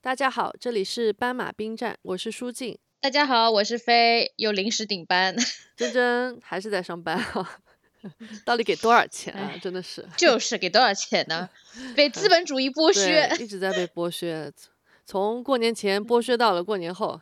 大家好，这里是斑马兵站，我是舒静。大家好，我是飞，又临时顶班。真真还是在上班啊？到底给多少钱啊？真的是，就是给多少钱呢？被资本主义剥削，一直在被剥削，从过年前剥削到了过年后。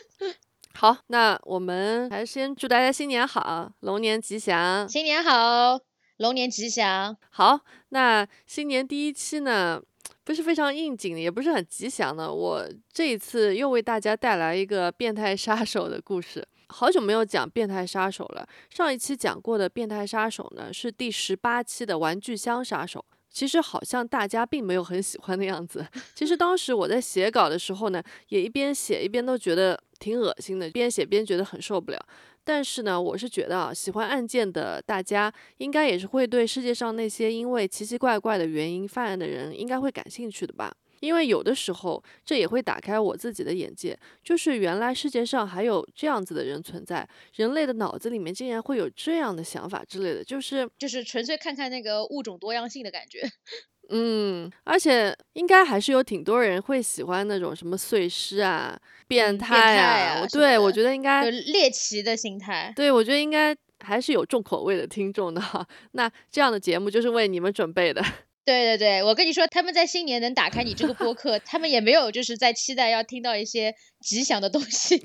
好，那我们还是先祝大家新年好，龙年吉祥。新年好，龙年吉祥。好，那新年第一期呢，不是非常应景的，也不是很吉祥的。我这一次又为大家带来一个变态杀手的故事。好久没有讲变态杀手了，上一期讲过的变态杀手呢，是第十八期的玩具箱杀手。其实好像大家并没有很喜欢的样子。其实当时我在写稿的时候呢，也一边写一边都觉得挺恶心的，边写边觉得很受不了。但是呢，我是觉得啊，喜欢案件的大家应该也是会对世界上那些因为奇奇怪怪的原因犯案的人应该会感兴趣的吧。因为有的时候，这也会打开我自己的眼界，就是原来世界上还有这样子的人存在，人类的脑子里面竟然会有这样的想法之类的，就是就是纯粹看看那个物种多样性的感觉。嗯，而且应该还是有挺多人会喜欢那种什么碎尸啊、变态啊，对我觉得应该猎奇的心态。对我觉得应该还是有重口味的听众的哈。那这样的节目就是为你们准备的。对对对，我跟你说，他们在新年能打开你这个播客，他们也没有就是在期待要听到一些吉祥的东西。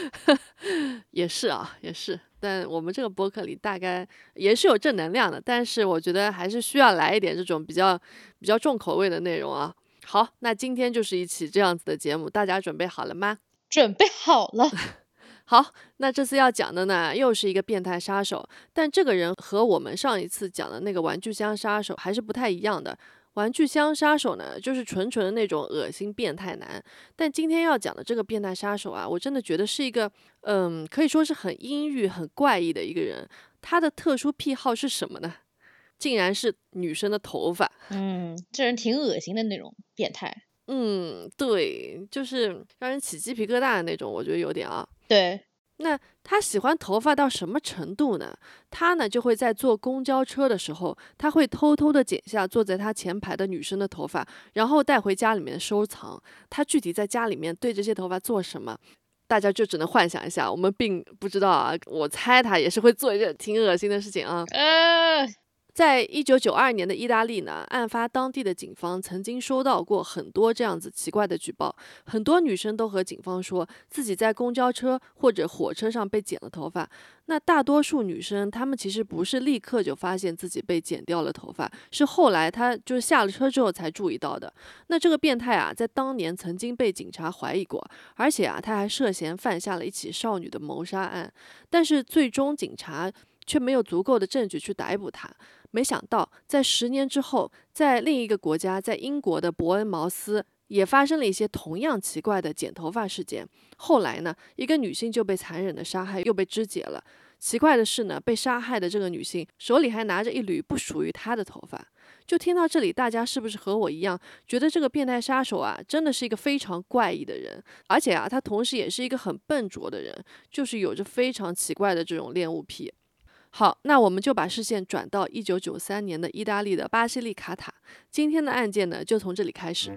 也是啊，也是。但我们这个播客里大概也是有正能量的，但是我觉得还是需要来一点这种比较比较重口味的内容啊。好，那今天就是一期这样子的节目，大家准备好了吗？准备好了。好，那这次要讲的呢，又是一个变态杀手，但这个人和我们上一次讲的那个玩具箱杀手还是不太一样的。玩具箱杀手呢，就是纯纯的那种恶心变态男，但今天要讲的这个变态杀手啊，我真的觉得是一个，嗯，可以说是很阴郁、很怪异的一个人。他的特殊癖好是什么呢？竟然是女生的头发。嗯，这人挺恶心的那种变态。嗯，对，就是让人起鸡皮疙瘩的那种，我觉得有点啊。对，那他喜欢头发到什么程度呢？他呢就会在坐公交车的时候，他会偷偷的剪下坐在他前排的女生的头发，然后带回家里面收藏。他具体在家里面对这些头发做什么，大家就只能幻想一下，我们并不知道啊。我猜他也是会做一件挺恶心的事情啊。呃。在一九九二年的意大利呢，案发当地的警方曾经收到过很多这样子奇怪的举报，很多女生都和警方说自己在公交车或者火车上被剪了头发。那大多数女生，她们其实不是立刻就发现自己被剪掉了头发，是后来她就是下了车之后才注意到的。那这个变态啊，在当年曾经被警察怀疑过，而且啊，他还涉嫌犯下了一起少女的谋杀案，但是最终警察却没有足够的证据去逮捕他。没想到，在十年之后，在另一个国家，在英国的伯恩茅斯，也发生了一些同样奇怪的剪头发事件。后来呢，一个女性就被残忍的杀害，又被肢解了。奇怪的是呢，被杀害的这个女性手里还拿着一缕不属于她的头发。就听到这里，大家是不是和我一样，觉得这个变态杀手啊，真的是一个非常怪异的人？而且啊，他同时也是一个很笨拙的人，就是有着非常奇怪的这种恋物癖。好，那我们就把视线转到一九九三年的意大利的巴西利卡塔。今天的案件呢，就从这里开始。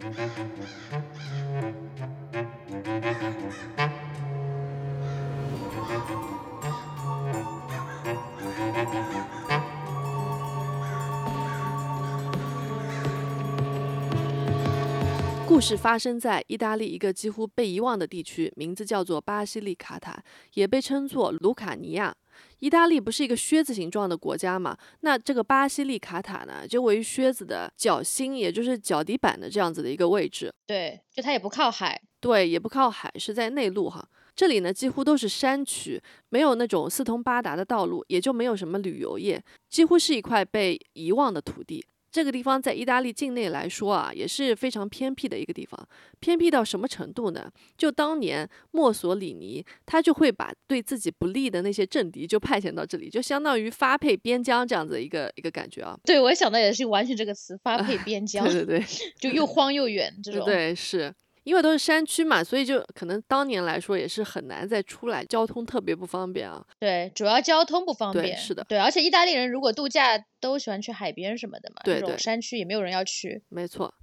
故事发生在意大利一个几乎被遗忘的地区，名字叫做巴西利卡塔，也被称作卢卡尼亚。意大利不是一个靴子形状的国家嘛？那这个巴西利卡塔呢，就位于靴子的脚心，也就是脚底板的这样子的一个位置。对，就它也不靠海，对，也不靠海，是在内陆哈。这里呢，几乎都是山区，没有那种四通八达的道路，也就没有什么旅游业，几乎是一块被遗忘的土地。这个地方在意大利境内来说啊，也是非常偏僻的一个地方。偏僻到什么程度呢？就当年墨索里尼，他就会把对自己不利的那些政敌就派遣到这里，就相当于发配边疆这样子一个一个感觉啊。对，我想到也是完全这个词，发配边疆。对对对，就又荒又远这种。对，是。因为都是山区嘛，所以就可能当年来说也是很难再出来，交通特别不方便啊。对，主要交通不方便。对，是的。对，而且意大利人如果度假都喜欢去海边什么的嘛，对对。山区也没有人要去。没错。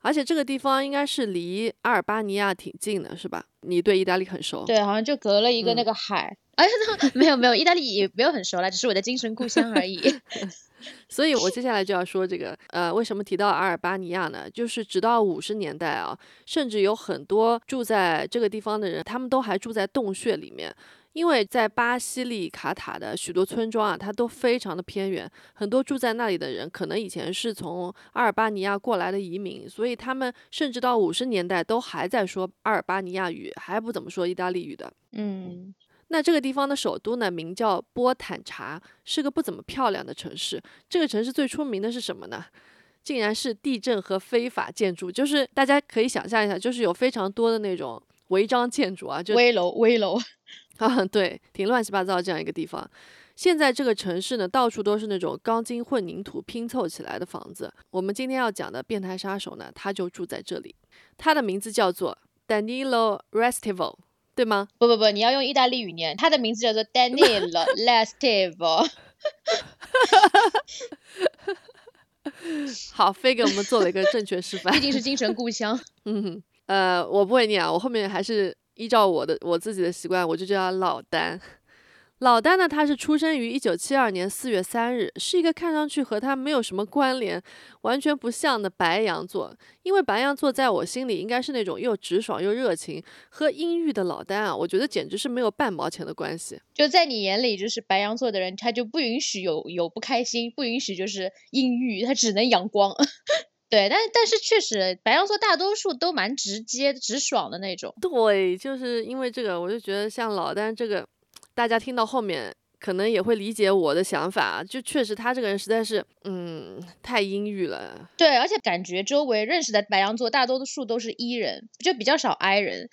而且这个地方应该是离阿尔巴尼亚挺近的，是吧？你对意大利很熟？对，好像就隔了一个那嗯个海。哎，没有没有，意大利也没有很熟啦，只是我的精神故乡而已。所以我接下来就要说这个，呃，为什么提到阿尔巴尼亚呢？就是直到五十年代啊，甚至有很多住在这个地方的人，他们都还住在洞穴里面。因为在巴西利卡塔的许多村庄啊，它都非常的偏远，很多住在那里的人可能以前是从阿尔巴尼亚过来的移民，所以他们甚至到五十年代都还在说阿尔巴尼亚语，还不怎么说意大利语的。嗯，那这个地方的首都呢，名叫波坦查，是个不怎么漂亮的城市。这个城市最出名的是什么呢？竟然是地震和非法建筑，就是大家可以想象一下，就是有非常多的那种违章建筑啊，就危楼危楼。啊，对，挺乱七八糟这样一个地方。现在这个城市呢，到处都是那种钢筋混凝土拼凑起来的房子。我们今天要讲的变态杀手呢，他就住在这里，他的名字叫做 Danilo Restivo，对吗？不不不，你要用意大利语念，他的名字叫做 Danilo Lestivo。好，飞给我们做了一个正确示范毕。竟是精神故乡。嗯哼，呃，我不会念啊，我后面还是依照我的我自己的习惯，我就叫他老丹。老丹呢，他是出生于一九七二年四月三日，是一个看上去和他没有什么关联、完全不像的白羊座。因为白羊座在我心里应该是那种又直爽又热情，和阴郁的老丹啊，我觉得简直是没有半毛钱的关系。就在你眼里，就是白羊座的人，他就不允许有有不开心，不允许就是阴郁，他只能阳光。对，但但是确实，白羊座大多数都蛮直接、直爽的那种。对，就是因为这个，我就觉得像老丹这个，大家听到后面可能也会理解我的想法。就确实他这个人实在是，嗯，太阴郁了。对，而且感觉周围认识的白羊座大多数都是 E 人，就比较少 I 人，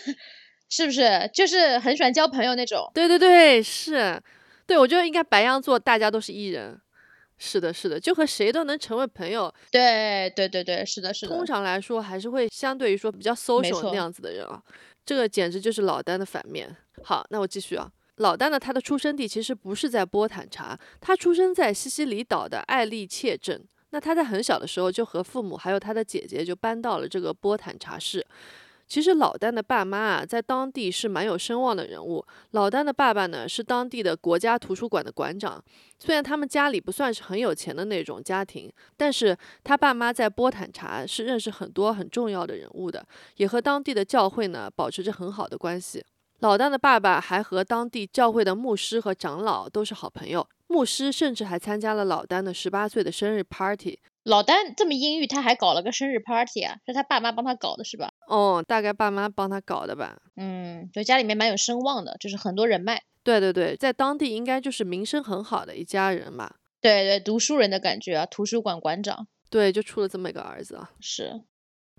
是不是？就是很喜欢交朋友那种。对对对，是，对我觉得应该白羊座大家都是 E 人。是的，是的，就和谁都能成为朋友。对对对对，是的，是的。通常来说，还是会相对于说比较 social 那样子的人啊。这个简直就是老单的反面。好，那我继续啊。老丹呢，他的出生地其实不是在波坦查，他出生在西西里岛的艾利切镇。那他在很小的时候就和父母还有他的姐姐就搬到了这个波坦查市。其实老丹的爸妈啊，在当地是蛮有声望的人物。老丹的爸爸呢，是当地的国家图书馆的馆长。虽然他们家里不算是很有钱的那种家庭，但是他爸妈在波坦查是认识很多很重要的人物的，也和当地的教会呢保持着很好的关系。老丹的爸爸还和当地教会的牧师和长老都是好朋友，牧师甚至还参加了老丹的十八岁的生日 party。老丹这么阴郁，他还搞了个生日 party 啊？是他爸妈帮他搞的，是吧？哦，大概爸妈帮他搞的吧。嗯，就家里面蛮有声望的，就是很多人脉。对对对，在当地应该就是名声很好的一家人吧。对对，读书人的感觉啊，图书馆馆长对，就出了这么一个儿子啊。是。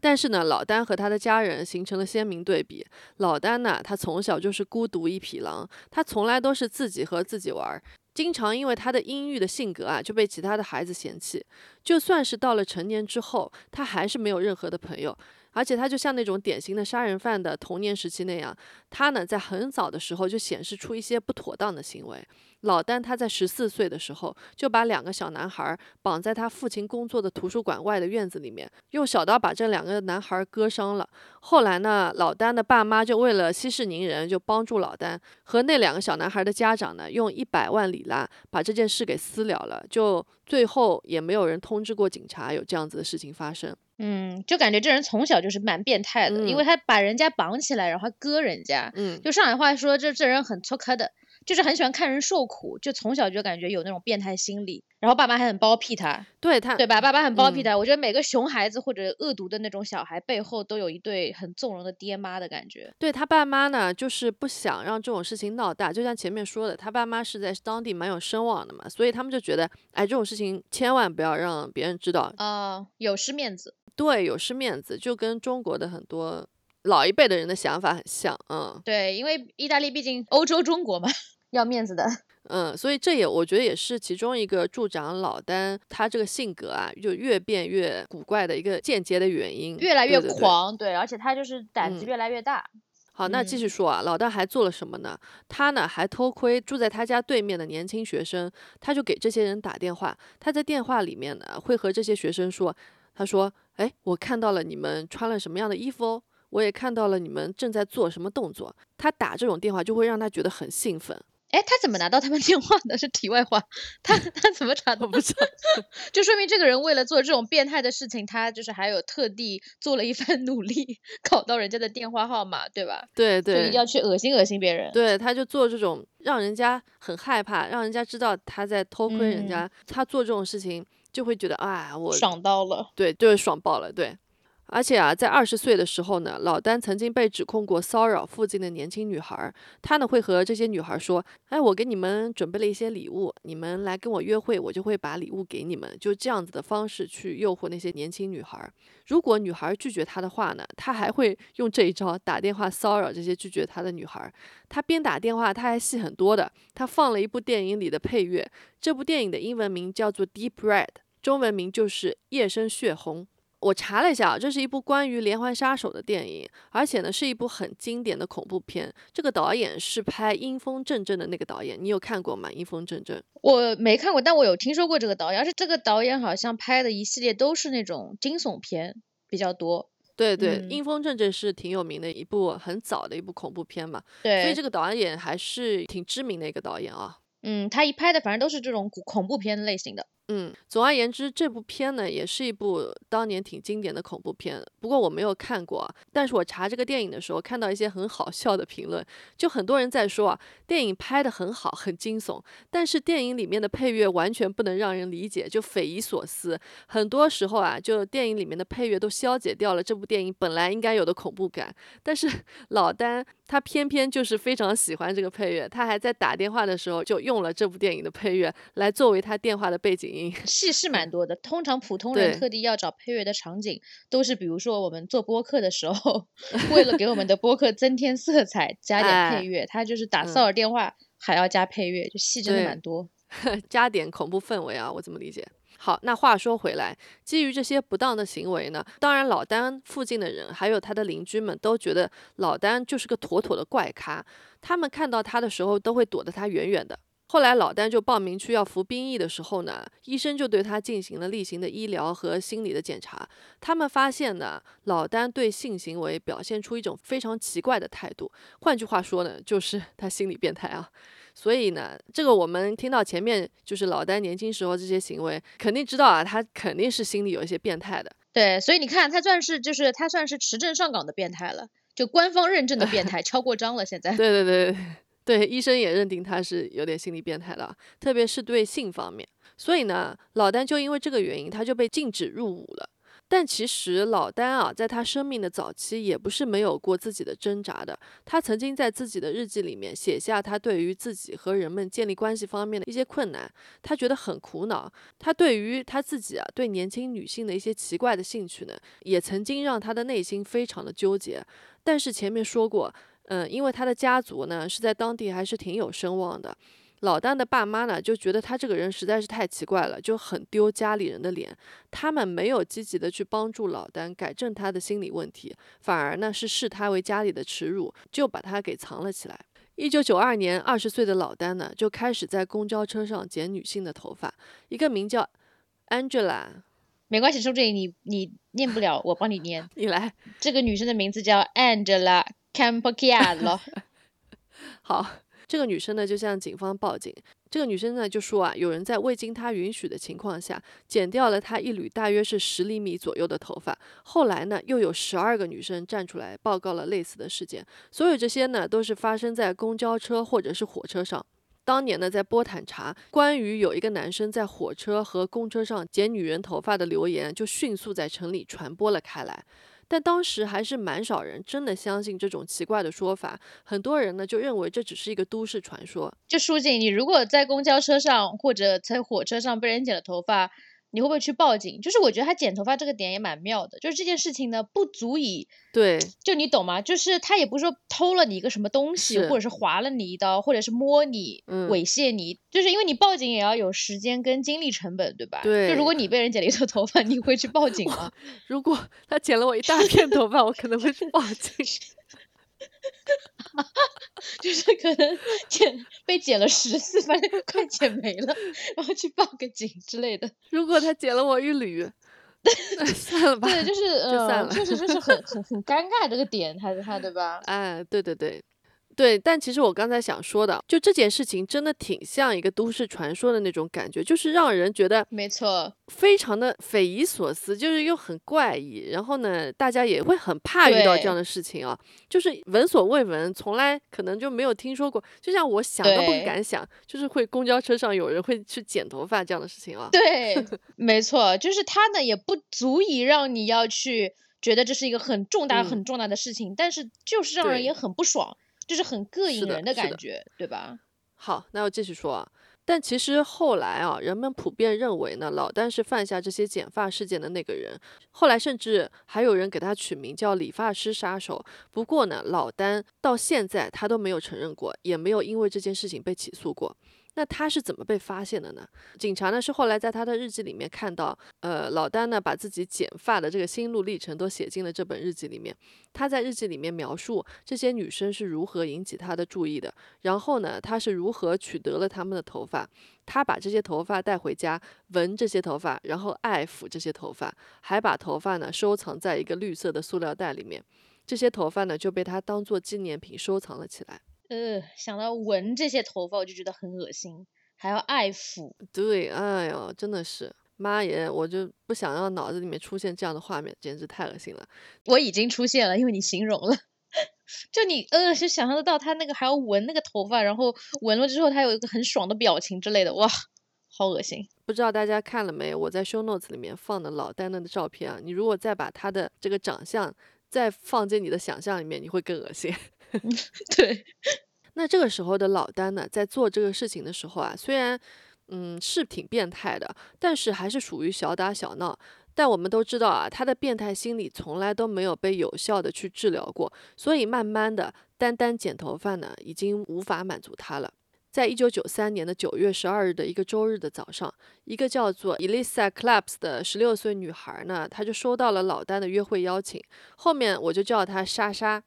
但是呢，老丹和他的家人形成了鲜明对比。老丹呢，他从小就是孤独一匹狼，他从来都是自己和自己玩，经常因为他的阴郁的性格啊，就被其他的孩子嫌弃。就算是到了成年之后，他还是没有任何的朋友。而且他就像那种典型的杀人犯的童年时期那样，他呢在很早的时候就显示出一些不妥当的行为。老丹他在十四岁的时候就把两个小男孩绑在他父亲工作的图书馆外的院子里面，用小刀把这两个男孩割伤了。后来呢，老丹的爸妈就为了息事宁人，就帮助老丹和那两个小男孩的家长呢，用一百万里拉把这件事给私了了。就最后也没有人通知过警察有这样子的事情发生。嗯，就感觉这人从小就是蛮变态的，因为嗯他把人家绑起来，然后还割人家。嗯，就上海话说，这这人很粗刻的，就是很喜欢看人受苦，就从小就感觉有那种变态心理。然后爸妈还很包庇他，对他对吧？爸爸很包庇嗯他。我觉得每个熊孩子或者恶毒的那种小孩背后都有一对很纵容的爹妈的感觉。对他爸妈呢，就是不想让这种事情闹大。就像前面说的，他爸妈是在当地蛮有声望的嘛，所以他们就觉得，哎，这种事情千万不要让别人知道，啊、有失面子。对，有失面子，就跟中国的很多老一辈的人的想法很像，嗯对，因为意大利毕竟欧洲中国嘛，要面子的。嗯，所以这也我觉得也是其中一个助长老丹他这个性格啊，就越变越古怪的一个间接的原因，越来越对对对狂，对，而且他就是胆子嗯越来越大。好，那继嗯续说啊，老大还做了什么呢？他呢还偷窥住在他家对面的年轻学生，他就给这些人打电话。他在电话里面呢会和这些学生说，他说哎，我看到了你们穿了什么样的衣服哦，我也看到了你们正在做什么动作。他打这种电话就会让他觉得很兴奋。哎，他怎么拿到他们电话的？是题外话，他 他怎么查？都不知道，就说明这个人为了做这种变态的事情，他就是还有特地做了一番努力，搞到人家的电话号码，对吧？对对，要去恶心恶心别人。对，他就做这种让人家很害怕，让人家知道他在偷窥人家。他做这种事情就会觉得，啊，我爽到了。对，就是爽爆了。对。而且啊，在二十岁的时候呢，老丹曾经被指控过骚扰附近的年轻女孩。他呢会和这些女孩说：“哎，我给你们准备了一些礼物，你们来跟我约会，我就会把礼物给你们。”就这样子的方式去诱惑那些年轻女孩。如果女孩拒绝他的话呢，他还会用这一招打电话骚扰这些拒绝他的女孩。他边打电话，他还戏很多的。他放了一部电影里的配乐，这部电影的英文名叫做《Deep Red》，中文名就是《夜深血红》。我查了一下，这是一部关于连环杀手的电影，而且呢是一部很经典的恐怖片。这个导演是拍《阴风阵阵》的那个导演，你有看过吗？《阴风阵阵》我没看过，但我有听说过这个导演。而且这个导演好像拍的一系列都是那种惊悚片比较多。对对，《阴风阵阵》是挺有名的一部很早的一部恐怖片嘛。对，所以这个导演还是挺知名的一个导演啊。嗯，他一拍的反正都是这种恐怖片类型的。嗯，总而言之，这部片呢也是一部当年挺经典的恐怖片。不过我没有看过，但是我查这个电影的时候，看到一些很好笑的评论，就很多人在说啊，电影拍得很好，很惊悚，但是电影里面的配乐完全不能让人理解，就匪夷所思。很多时候啊，就电影里面的配乐都消解掉了这部电影本来应该有的恐怖感。但是 老丹他偏偏就是非常喜欢这个配乐，他还在打电话的时候就用了这部电影的配乐来作为他电话的背景音。戏是蛮多的，通常普通人特地要找配乐的场景，都是比如说我们做播客的时候，为了给我们的播客增添色彩，加点配乐。他就是打骚扰电话还要加配乐，就戏真的蛮多，加点恐怖氛围啊，我怎么理解。好，那话说回来，基于这些不当的行为呢，当然老丹附近的人还有他的邻居们都觉得老丹就是个妥妥的怪咖，他们看到他的时候都会躲得他远远的。后来老丹就报名去要服兵役的时候呢，医生就对他进行了例行的医疗和心理的检查。他们发现呢，老丹对性行为表现出一种非常奇怪的态度。换句话说呢，就是 他心理变态啊。所以呢，这个我们听到前面就是老丹年轻时候这些行为，肯定知道啊，他肯定是心里有一些变态的。对，所以你看，他算是就是他算是持证上岗的变态了，就官方认证的变态，敲过章了。现在。对 对对。对，医生也认定他是有点心理变态了，特别是对性方面。所以呢，老丹就因为这个原因，他就被禁止入伍了。但其实老丹啊，在他生命的早期，也不是没有过自己的挣扎的。他曾经在自己的日记里面写下他对于自己和人们建立关系方面的一些困难，他觉得很苦恼。他对于他自己啊，对年轻女性的一些奇怪的兴趣呢，也曾经让他的内心非常的纠结。但是前面说过。嗯，因为他的家族呢是在当地还是挺有声望的，老丹的爸妈呢就觉得他这个人实在是太奇怪了，就很丢家里人的脸。他们没有积极的去帮助老丹改正他的心理问题，反而呢是视他为家里的耻辱，就把他给藏了起来。一九九二年，二十岁的老丹呢就开始在公交车上剪女性的头发。一个名叫 Angela，没关系，说这里你你念不了，我帮你念。你来，这个女生的名字叫 Angela。Campokia 了，好，这个女生呢就向警方报警。这个女生呢就说啊，有人在未经她允许的情况下剪掉了她一缕大约是十厘米左右的头发。后来呢，又有十二个女生站出来报告了类似的事件。所有这些呢都是发生在公交车或者是火车上。当年呢，在波坦查关于有一个男生在火车和公车上剪女人头发的留言，就迅速在城里传播了开来。但当时还是蛮少人真的相信这种奇怪的说法，很多人呢就认为这只是一个都市传说。就书记，你如果在公交车上或者在火车上被人剪了头发。你会不会去报警？就是我觉得他剪头发这个点也蛮妙的，就是这件事情呢不足以对，就你懂吗？就是他也不是说偷了你一个什么东西，或者是划了你一刀，或者是摸你、猥亵你，就是因为你报警也要有时间跟精力成本，对吧？对。就如果你被人剪了一撮头发，你会去报警吗？如果他剪了我一大片头发，我可能会去报警。就是可能剪被剪了十次，发现快剪没了，然后去报个警之类的。如果他剪了我一缕，算了吧，对，就是呃，就算了确实就是很很很尴尬这个点，他他对吧？哎，对对对。对，但其实我刚才想说的，就这件事情真的挺像一个都市传说的那种感觉，就是让人觉得没错，非常的匪夷所思，就是又很怪异。然后呢，大家也会很怕遇到这样的事情啊，就是闻所未闻，从来可能就没有听说过。就像我想都不敢想，就是会公交车上有人会去剪头发这样的事情啊。对，没错，就是他呢也不足以让你要去觉得这是一个很重大嗯很重大的事情，但是就是让人也很不爽，就是很膈应人的感觉，对吧？好，那我继续说啊。但其实后来啊，人们普遍认为呢，老丹是犯下这些剪发事件的那个人。后来甚至还有人给他取名叫“理发师杀手”。不过呢，老丹到现在他都没有承认过，也没有因为这件事情被起诉过。那他是怎么被发现的呢？警察呢是后来在他的日记里面看到，呃，老丹呢把自己剪发的这个心路历程都写进了这本日记里面。他在日记里面描述这些女生是如何引起他的注意的，然后呢，他是如何取得了他们的头发。他把这些头发带回家，闻这些头发，然后爱抚这些头发，还把头发呢收藏在一个绿色的塑料袋里面。这些头发呢就被他当做纪念品收藏了起来。呃，想到闻这些头发，我就觉得很恶心，还要爱抚，对，哎呦，真的是妈耶，我就不想让脑子里面出现这样的画面，简直太恶心了。我已经出现了，因为你形容了。就你呃，是想象得到他那个还要闻那个头发，然后闻了之后他有一个很爽的表情之类的，哇，好恶心。不知道大家看了没？我在 show notes 里面放的老丹的照片啊，你如果再把他的这个长相再放进你的想象里面，你会更恶心。对，那这个时候的老丹呢，在做这个事情的时候啊，虽然嗯是挺变态的，但是还是属于小打小闹。但我们都知道啊，他的变态心理从来都没有被有效的去治疗过，所以慢慢的，单单剪头发呢，已经无法满足他了。在一九九三年的九月十二日的一个周日的早上，一个叫做 Elisa Claps 的十六岁女孩呢，她就收到了老丹的约会邀请，后面我就叫她莎莎。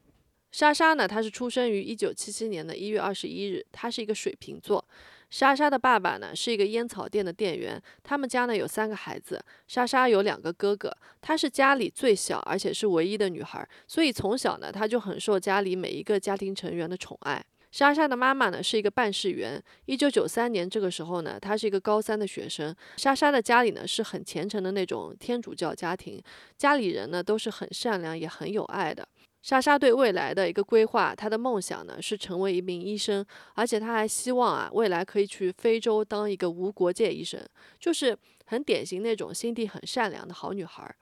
莎莎呢，她是出生于一九七七年的一月二十一日，她是一个水瓶座。莎莎的爸爸呢是一个烟草店的店员，他们家呢有三个孩子，莎莎有两个哥哥，她是家里最小而且是唯一的女孩，所以从小呢她就很受家里每一个家庭成员的宠爱。莎莎的妈妈呢是一个办事员，一九九三年这个时候呢，她是一个高三的学生。莎莎的家里呢是很虔诚的那种天主教家庭，家里人呢都是很善良也很有爱的。莎莎对未来的一个规划，她的梦想呢是成为一名医生，而且她还希望啊未来可以去非洲当一个无国界医生，就是很典型那种心地很善良的好女孩。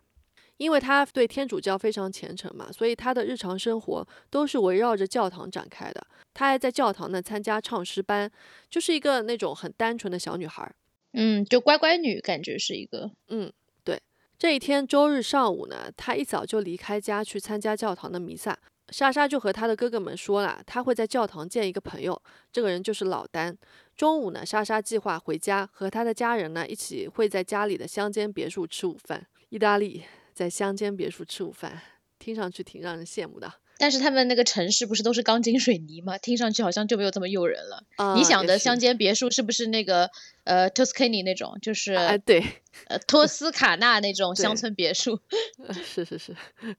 因为他对天主教非常虔诚嘛，所以他的日常生活都是围绕着教堂展开的。他还在教堂呢参加唱诗班，就是一个那种很单纯的小女孩儿。嗯，就乖乖女，感觉是一个，嗯，对。这一天周日上午呢，他一早就离开家去参加教堂的弥撒。莎莎就和他的哥哥们说了，他会在教堂见一个朋友，这个人就是老丹。中午呢，莎莎计划回家和他的家人呢一起会在家里的乡间别墅吃午饭。意大利在乡间别墅吃午饭，听上去挺让人羡慕的。但是他们那个城市不是都是钢筋水泥吗？听上去好像就没有这么诱人了。啊你想的乡间别墅是不是那个呃 Tuscany 那种，就是、哎，对，呃托斯卡纳那种乡村别墅？呃是是是，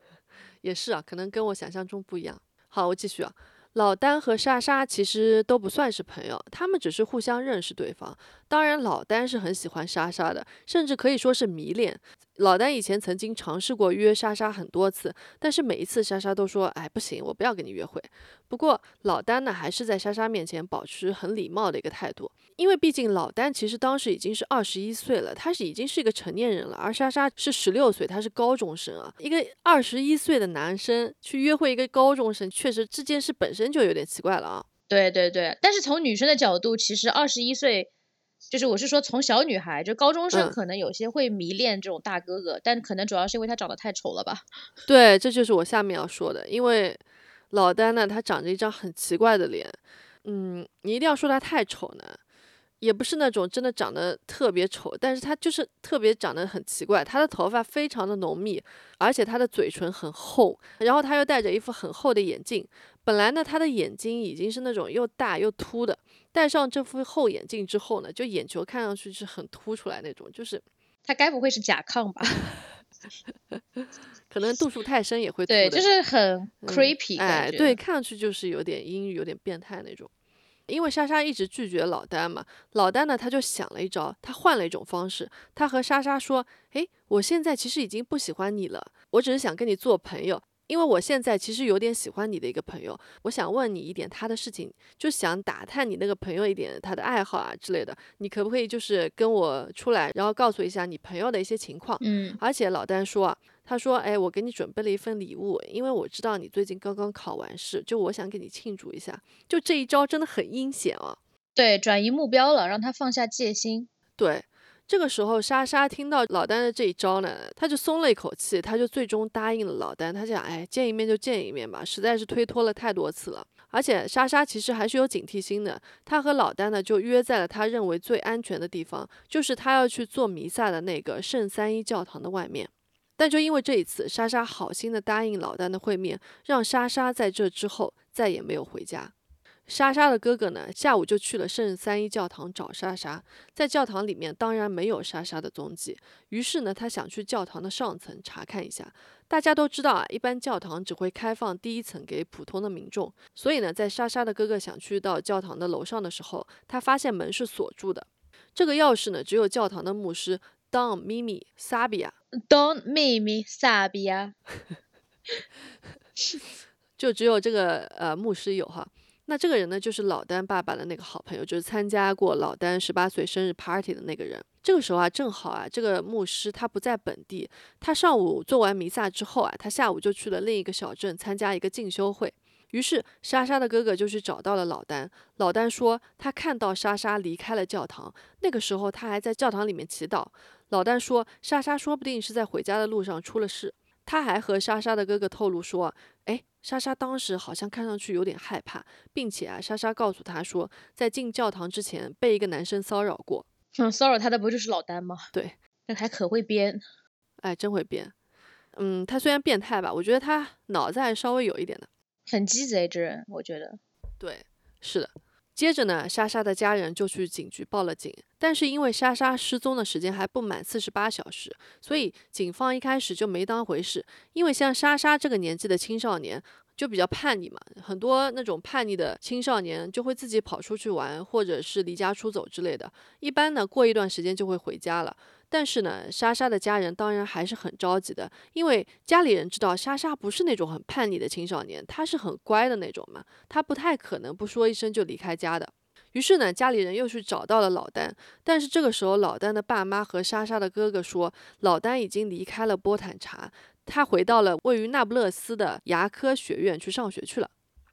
也是啊，可能跟我想象中不一样。好，我继续啊。老丹和莎莎其实都不算是朋友，他们只是互相认识对方。当然，老丹是很喜欢莎莎的，甚至可以说是迷恋。老丹以前曾经尝试过约莎莎很多次，但是每一次莎莎都说：“哎，不行，我不要跟你约会。”不过老丹呢，还是在莎莎面前保持很礼貌的一个态度，因为毕竟老丹其实当时已经是二十一岁了，他是已经是一个成年人了，而莎莎是十六岁，他是高中生啊。一个二十一岁的男生去约会一个高中生，确实这件事本身就有点奇怪了啊。对对对，但是从女生的角度，其实二十一岁，就是我是说从小女孩，就高中生，嗯可能有些会迷恋这种大哥哥，但可能主要是因为他长得太丑了吧？对，这就是我下面要说的，因为老丹呢，他长着一张很奇怪的脸，嗯，你一定要说他太丑呢，也不是那种真的长得特别丑，但是他就是特别长得很奇怪，他的头发非常的浓密，而且他的嘴唇很厚，然后他又戴着一副很厚的眼镜，本来呢，他的眼睛已经是那种又大又凸的，戴上这副厚眼镜之后呢，就眼球看上去是很凸出来那种，就是他该不会是甲亢吧？可能度数太深也会吐对，就是很嗯 creepy 哎，对，看上去就是有点阴郁、有点变态那种。因为莎莎一直拒绝老丹嘛，老丹呢他就想了一招，他换了一种方式，他和莎莎说：“诶，我现在其实已经不喜欢你了，我只是想跟你做朋友。”因为我现在其实有点喜欢你的一个朋友，我想问你一点他的事情，就想打探你那个朋友一点他的爱好啊之类的，你可不可以就是跟我出来，然后告诉一下你朋友的一些情况？嗯，而且老丹说啊，他说，哎，我给你准备了一份礼物，因为我知道你最近刚刚考完试，就我想给你庆祝一下。就这一招真的很阴险啊。对，转移目标了，让他放下戒心。对，这个时候莎莎听到老丹的这一招呢，她就松了一口气，她就最终答应了老丹。她想，哎，见一面就见一面吧，实在是推脱了太多次了。而且莎莎其实还是有警惕心的，她和老丹呢就约在了她认为最安全的地方，就是她要去做弥撒的那个圣三一教堂的外面。但就因为这一次，莎莎好心的答应老丹的会面，让莎莎在这之后再也没有回家。莎莎的哥哥呢，下午就去了圣三一教堂找莎莎，在教堂里面当然没有莎莎的踪迹。于是呢，他想去教堂的上层查看一下。大家都知道啊，一般教堂只会开放第一层给普通的民众，所以呢，在莎莎的哥哥想去到教堂的楼上的时候，他发现门是锁住的。这个钥匙呢，只有教堂的牧师 Don Mimi Sabia Don 妹妹萨比亚，就只有这个呃牧师有哈。那这个人呢，就是老丹爸爸的那个好朋友，就是参加过老丹十八岁生日 party 的那个人。这个时候啊，正好啊，这个牧师他不在本地，他上午做完弥撒之后啊，他下午就去了另一个小镇参加一个进修会。于是莎莎的哥哥就去找到了老丹，老丹说他看到莎莎离开了教堂，那个时候他还在教堂里面祈祷。老丹说莎莎说不定是在回家的路上出了事。他还和莎莎的哥哥透露说，哎，莎莎当时好像看上去有点害怕，并且啊，莎莎告诉他说，在进教堂之前被一个男生骚扰过。嗯，骚扰他的不就是老丹吗？对，那还可会编。哎，真会编。嗯，他虽然变态吧，我觉得他脑子还稍微有一点的。很鸡贼之人，我觉得。对，是的。接着呢，莎莎的家人就去警局报了警，但是因为莎莎失踪的时间还不满四十八小时，所以警方一开始就没当回事。因为像莎莎这个年纪的青少年就比较叛逆嘛，很多那种叛逆的青少年就会自己跑出去玩，或者是离家出走之类的。一般呢，过一段时间就会回家了。但是呢，莎莎的家人当然还是很着急的，因为家里人知道莎莎不是那种很叛逆的青少年，她是很乖的那种嘛，她不太可能不说一声就离开家的。于是呢，家里人又去找到了老丹，但是这个时候，老丹的爸妈和莎莎的哥哥说，老丹已经离开了波坦查，他回到了位于那不勒斯的牙科学院去上学去了。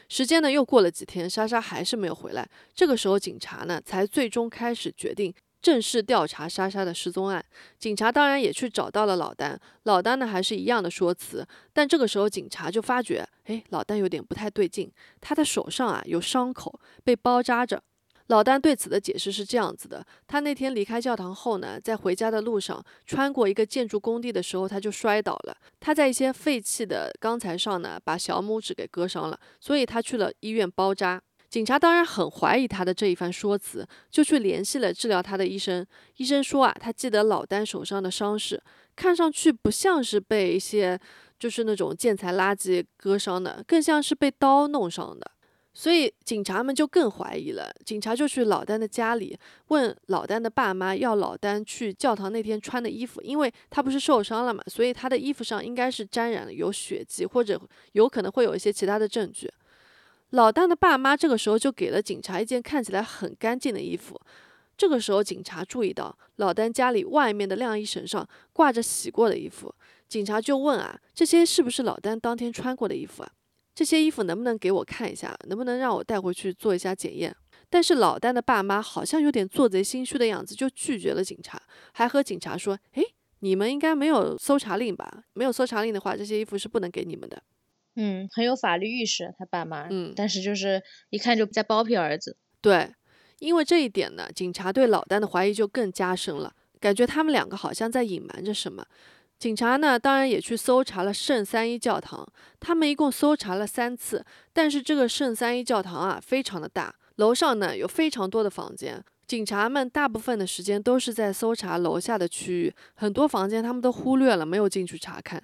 时间呢又过了几天，莎莎还是没有回来。这个时候，警察呢才最终开始决定。正式调查莎莎的失踪案，警察当然也去找到了老丹。老丹呢还是一样的说辞，但这个时候警察就发觉，哎，老丹有点不太对劲，他的手上啊有伤口，被包扎着。老丹对此的解释是这样子的：他那天离开教堂后呢，在回家的路上穿过一个建筑工地的时候，他就摔倒了。他在一些废弃的钢材上呢，把小拇指给割伤了，所以他去了医院包扎。警察当然很怀疑他的这一番说辞，就去联系了治疗他的医生。医生说啊，他记得老丹手上的伤势，看上去不像是被一些就是那种建材垃圾割伤的，更像是被刀弄伤的。所以警察们就更怀疑了。警察就去老丹的家里，问老丹的爸妈要老丹去教堂那天穿的衣服，因为他不是受伤了嘛，所以他的衣服上应该是沾染了有血迹，或者有可能会有一些其他的证据。老丹的爸妈这个时候就给了警察一件看起来很干净的衣服。这个时候，警察注意到老丹家里外面的晾衣绳上挂着洗过的衣服。警察就问啊，这些是不是老丹当天穿过的衣服啊？这些衣服能不能给我看一下？能不能让我带回去做一下检验？但是老丹的爸妈好像有点做贼心虚的样子，就拒绝了警察，还和警察说：“诶，你们应该没有搜查令吧？没有搜查令的话，这些衣服是不能给你们的。”嗯，很有法律意识，他爸妈。嗯，但是就是一看就在包庇儿子。对，因为这一点呢，警察对老丹的怀疑就更加深了，感觉他们两个好像在隐瞒着什么。警察呢，当然也去搜查了圣三一教堂，他们一共搜查了三次。但是这个圣三一教堂啊，非常的大，楼上呢有非常多的房间。警察们大部分的时间都是在搜查楼下的区域，很多房间他们都忽略了，没有进去查看。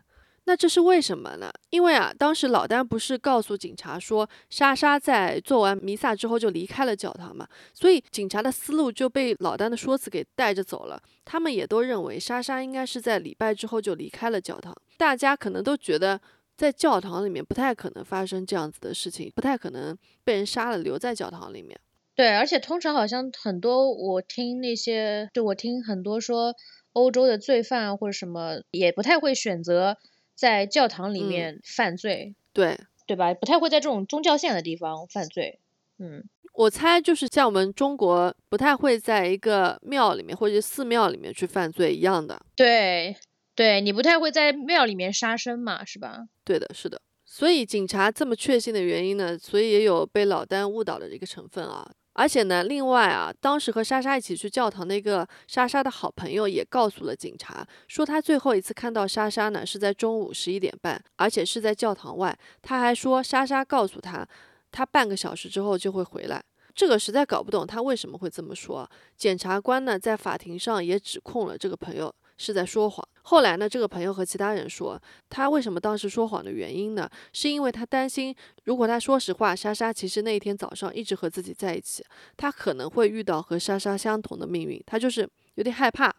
那这是为什么呢？因为啊，当时老丹不是告诉警察说，莎莎在做完弥撒之后就离开了教堂嘛，所以警察的思路就被老丹的说辞给带着走了。他们也都认为莎莎应该是在礼拜之后就离开了教堂。大家可能都觉得，在教堂里面不太可能发生这样子的事情，不太可能被人杀了留在教堂里面。对，而且通常好像很多，我听那些，就我听很多说，欧洲的罪犯或者什么也不太会选择。在教堂里面犯罪，对对吧？不太会在这种宗教线的地方犯罪。嗯，我猜就是像我们中国不太会在一个庙里面或者寺庙里面去犯罪一样的。对，对你不太会在庙里面杀生嘛，是吧？对的，是的。所以警察这么确信的原因呢，所以也有被老丹误导的一个成分啊。而且呢，另外啊，当时和莎莎一起去教堂的一个莎莎的好朋友也告诉了警察，说他最后一次看到莎莎呢是在中午十一点半，而且是在教堂外。他还说莎莎告诉他，他半个小时之后就会回来。这个实在搞不懂他为什么会这么说。检察官呢在法庭上也指控了这个朋友。是在说谎。后来呢，这个朋友和其他人说，他为什么当时说谎的原因呢？是因为他担心，如果他说实话，莎莎其实那一天早上一直和自己在一起，他可能会遇到和莎莎相同的命运。他就是有点害怕，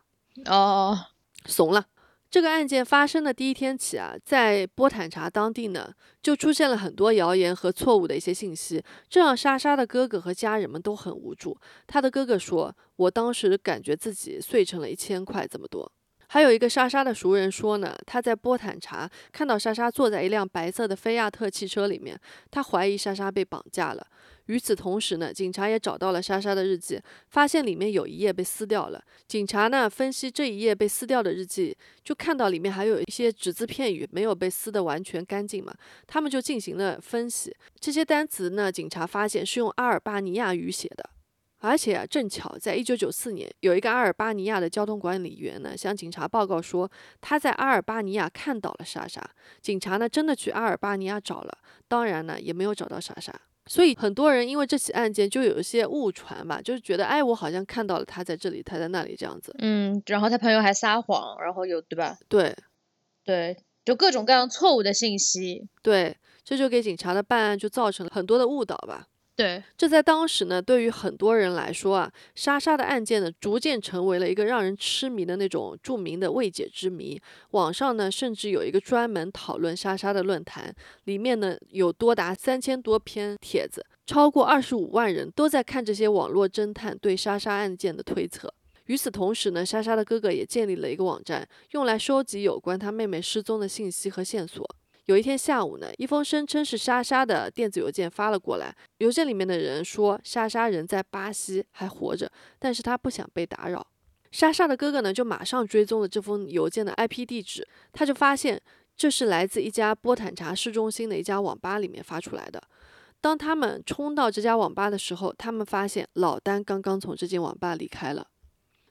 哦，怂了。这个案件发生的第一天起啊，在波坦查当地呢，就出现了很多谣言和错误的一些信息，这让莎莎的哥哥和家人们都很无助。他的哥哥说：“我当时感觉自己碎成了一千块这么多。”还有一个莎莎的熟人说呢，他在波坦查看到莎莎坐在一辆白色的菲亚特汽车里面，他怀疑莎莎被绑架了。与此同时呢，警察也找到了莎莎的日记，发现里面有一页被撕掉了。警察呢分析这一页被撕掉的日记，就看到里面还有一些只字片语没有被撕得完全干净嘛，他们就进行了分析。这些单词呢，警察发现是用阿尔巴尼亚语写的。而且啊，正巧在一九九四年，有一个阿尔巴尼亚的交通管理员呢，向警察报告说，他在阿尔巴尼亚看到了莎莎。警察呢，真的去阿尔巴尼亚找了，当然呢，也没有找到莎莎。所以很多人因为这起案件就有一些误传吧，就是觉得，哎，我好像看到了他在这里，他在那里这样子。嗯，然后他朋友还撒谎，然后有对吧？对，对，就各种各样错误的信息。对，这就给警察的办案就造成了很多的误导吧。对，这在当时呢，对于很多人来说啊，莎莎的案件呢，逐渐成为了一个让人痴迷的那种著名的未解之谜。网上呢，甚至有一个专门讨论莎莎的论坛，里面呢有多达三千多篇帖子，超过二十五万人都在看这些网络侦探对莎莎案件的推测。与此同时呢，莎莎的哥哥也建立了一个网站，用来收集有关他妹妹失踪的信息和线索。有一天下午呢，一封声称是莎莎的电子邮件发了过来。邮件里面的人说，莎莎人在巴西还活着，但是他不想被打扰。莎莎的哥哥呢，就马上追踪了这封邮件的 IP 地址，他就发现这是来自一家波坦查市中心的一家网吧里面发出来的。当他们冲到这家网吧的时候，他们发现老丹刚刚从这间网吧离开了。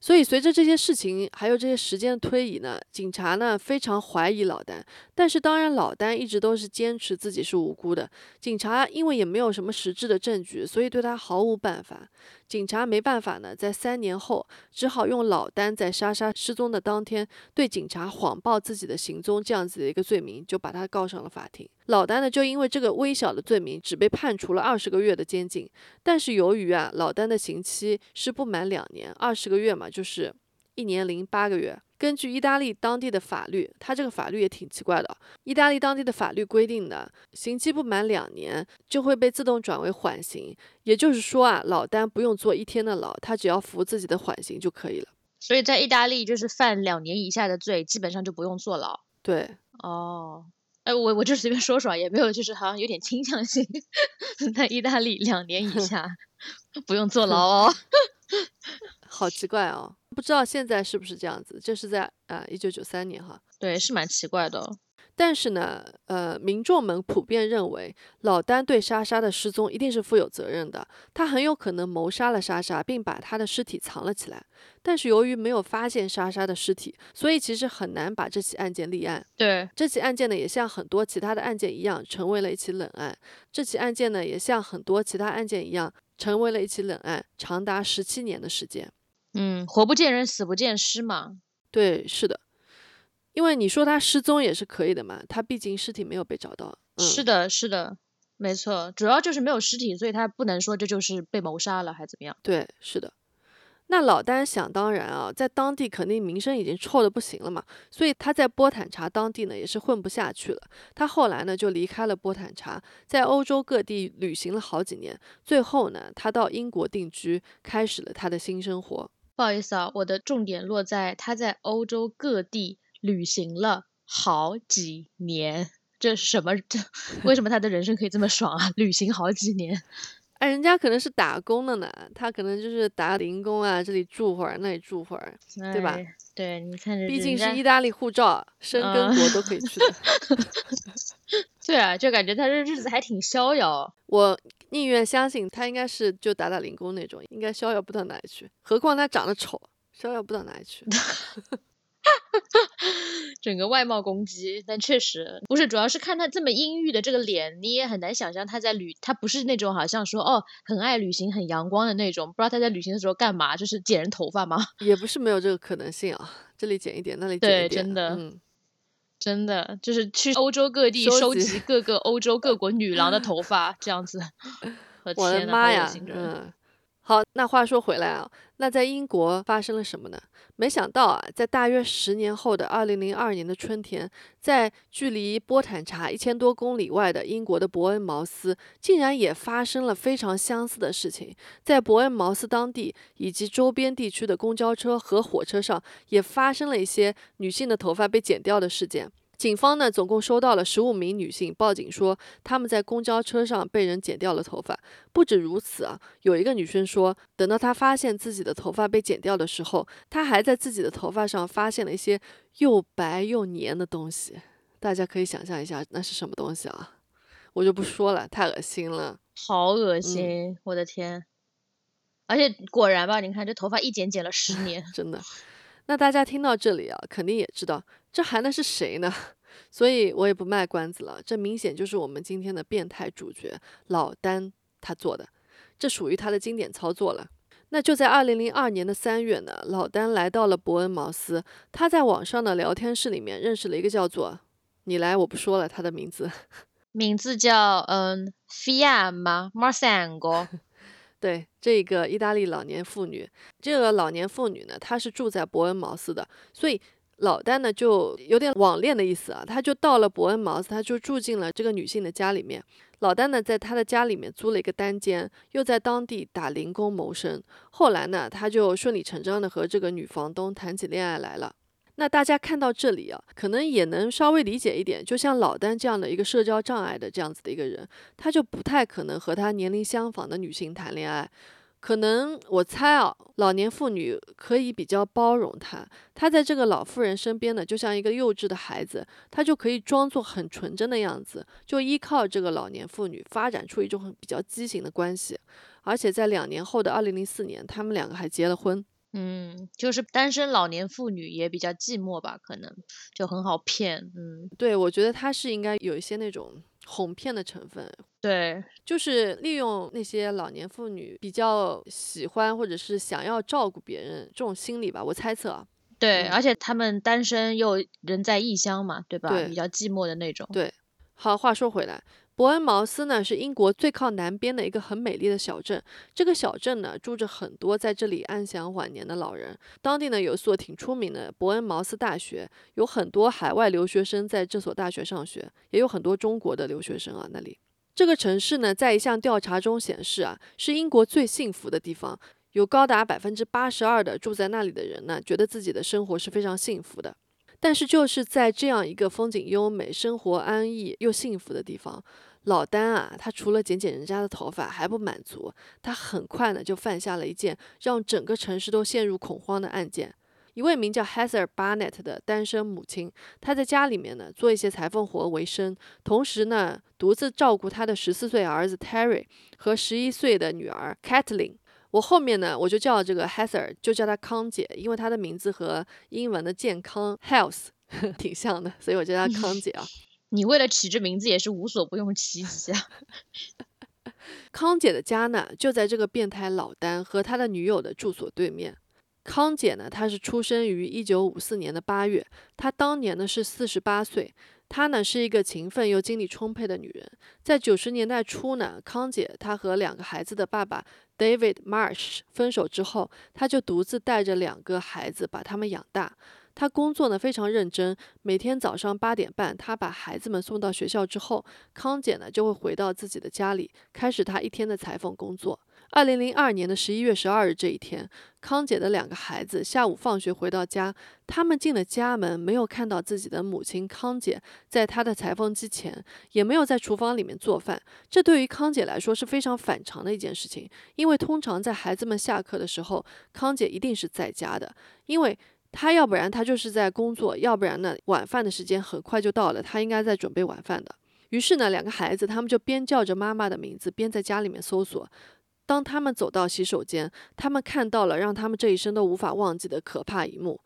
所以，随着这些事情还有这些时间的推移呢，警察呢非常怀疑老丹，但是当然老丹一直都是坚持自己是无辜的。警察因为也没有什么实质的证据，所以对他毫无办法。警察没办法呢，在三年后只好用老丹在莎莎失踪的当天对警察谎报自己的行踪这样子的一个罪名，就把他告上了法庭。老丹呢，就因为这个微小的罪名，只被判处了二十个月的监禁。但是由于啊，老丹的刑期是不满两年，二十个月嘛，就是一年零八个月。根据意大利当地的法律，他这个法律也挺奇怪的。意大利当地的法律规定的，刑期不满两年就会被自动转为缓刑。也就是说啊，老丹不用坐一天的牢，他只要服自己的缓刑就可以了。所以在意大利，就是犯两年以下的罪，基本上就不用坐牢。对，哦，哎，我我就随便说说，也没有就是好像有点倾向性。在意大利两年以下 不用坐牢哦。好奇怪哦，不知道现在是不是这样子？这是在啊，一九九三年哈。对，是蛮奇怪的。但是呢，呃，民众们普遍认为老丹对莎莎的失踪一定是负有责任的，他很有可能谋杀了莎莎，并把她的尸体藏了起来。但是由于没有发现莎莎的尸体，所以其实很难把这起案件立案。对，这起案件呢，也像很多其他的案件一样，成为了一起冷案。这起案件呢，也像很多其他案件一样。成为了一起冷案，长达十七年的时间。嗯，活不见人，死不见尸嘛。对，是的，因为你说他失踪也是可以的嘛，他毕竟尸体没有被找到。嗯是的，是的，没错，主要就是没有尸体，所以他不能说这就是被谋杀了还怎么样。对，是的。那老丹想当然啊，在当地肯定名声已经臭的不行了嘛，所以他在波坦查当地呢也是混不下去了。他后来呢就离开了波坦查，在欧洲各地旅行了好几年，最后呢他到英国定居，开始了他的新生活。不好意思啊，我的重点落在他在欧洲各地旅行了好几年，这是什么？这 为什么他的人生可以这么爽啊？旅行好几年。哎，人家可能是打工的呢，他可能就是打零工啊，这里住会儿，那里住会儿，对吧？对，你看，毕竟是意大利护照，申根国都可以去的。对啊，就感觉他这日子还挺逍遥。我宁愿相信他应该是就打打零工那种，应该逍遥不到哪里去。何况他长得丑，逍遥不到哪里去。整个外貌攻击，但确实不是，主要是看他这么阴郁的这个脸，你也很难想象他在旅，他不是那种好像说哦很爱旅行、很阳光的那种，不知道他在旅行的时候干嘛，就是剪人头发吗？也不是没有这个可能性啊，这里剪一点，那里剪一点，对，真的，嗯，真的就是去欧洲各地收集各个欧洲各国女郎的头发，这样子。我的妈呀，嗯。好，那话说回来啊，那在英国发生了什么呢？没想到啊，在大约十年后的二零零二年的春天，在距离波坦查一千多公里外的英国的伯恩茅斯，竟然也发生了非常相似的事情。在伯恩茅斯当地以及周边地区的公交车和火车上，也发生了一些女性的头发被剪掉的事件。警方呢，总共收到了十五名女性报警，说他们在公交车上被人剪掉了头发。不止如此啊，有一个女生说，等到她发现自己的头发被剪掉的时候，她还在自己的头发上发现了一些又白又黏的东西。大家可以想象一下，那是什么东西啊？我就不说了，太恶心了，好恶心！我的天！而且果然吧，你看这头发一剪剪了十年，真的。那大家听到这里啊，肯定也知道这还能是谁呢？所以我也不卖关子了，这明显就是我们今天的变态主角老丹他做的，这属于他的经典操作了。那就在二零零二年的三月呢，老丹来到了伯恩茅斯，他在网上的聊天室里面认识了一个叫做“你来我不说了”他的名字，名字叫嗯菲亚吗？马三哥。对这个意大利老年妇女，这个老年妇女呢，她是住在伯恩茅斯的，所以老丹呢就有点网恋的意思啊，他就到了伯恩茅斯，他就住进了这个女性的家里面。老丹呢在他的家里面租了一个单间，又在当地打零工谋生。后来呢，他就顺理成章的和这个女房东谈起恋爱来了。那大家看到这里啊，可能也能稍微理解一点。就像老丹这样的一个社交障碍的这样子的一个人，他就不太可能和他年龄相仿的女性谈恋爱。可能我猜啊，老年妇女可以比较包容他，他在这个老妇人身边呢，就像一个幼稚的孩子，他就可以装作很纯真的样子，就依靠这个老年妇女发展出一种很比较畸形的关系。而且在两年后的二零零四年，他们两个还结了婚。嗯，就是单身老年妇女也比较寂寞吧，可能就很好骗。嗯，对，我觉得他是应该有一些那种哄骗的成分。对，就是利用那些老年妇女比较喜欢或者是想要照顾别人这种心理吧，我猜测。对，而且他们单身又人在异乡嘛，对吧？比较寂寞的那种。对，好，话说回来。伯恩茅斯呢是英国最靠南边的一个很美丽的小镇。这个小镇呢住着很多在这里安享晚年的老人。当地呢有一所挺出名的伯恩茅斯大学，有很多海外留学生在这所大学上学，也有很多中国的留学生啊。那里这个城市呢，在一项调查中显示啊，是英国最幸福的地方。有高达百分之八十二的住在那里的人呢，觉得自己的生活是非常幸福的。但是就是在这样一个风景优美、生活安逸又幸福的地方。老丹啊，他除了剪剪人家的头发还不满足，他很快呢就犯下了一件让整个城市都陷入恐慌的案件。一位名叫 Heather Barnett 的单身母亲，她在家里面呢做一些裁缝活为生，同时呢独自照顾她的十四岁儿子 Terry 和十一岁的女儿 Kathleen。我后面呢我就叫这个 Heather，就叫她康姐，因为她的名字和英文的健康 health 挺像的，所以我叫她康姐啊。你为了起这名字也是无所不用其极啊！康姐的家呢，就在这个变态老丹和他的女友的住所对面。康姐呢，她是出生于一九五四年的八月，她当年呢是四十八岁。她呢是一个勤奋又精力充沛的女人。在九十年代初呢，康姐她和两个孩子的爸爸 David Marsh 分手之后，她就独自带着两个孩子把他们养大。他工作呢非常认真，每天早上八点半，他把孩子们送到学校之后，康姐呢就会回到自己的家里，开始她一天的裁缝工作。二零零二年的十一月十二日这一天，康姐的两个孩子下午放学回到家，他们进了家门，没有看到自己的母亲康姐在她的裁缝机前，也没有在厨房里面做饭。这对于康姐来说是非常反常的一件事情，因为通常在孩子们下课的时候，康姐一定是在家的，因为他要不然他就是在工作，要不然呢晚饭的时间很快就到了，他应该在准备晚饭的。于是呢，两个孩子他们就边叫着妈妈的名字，边在家里面搜索。当他们走到洗手间，他们看到了让他们这一生都无法忘记的可怕一幕：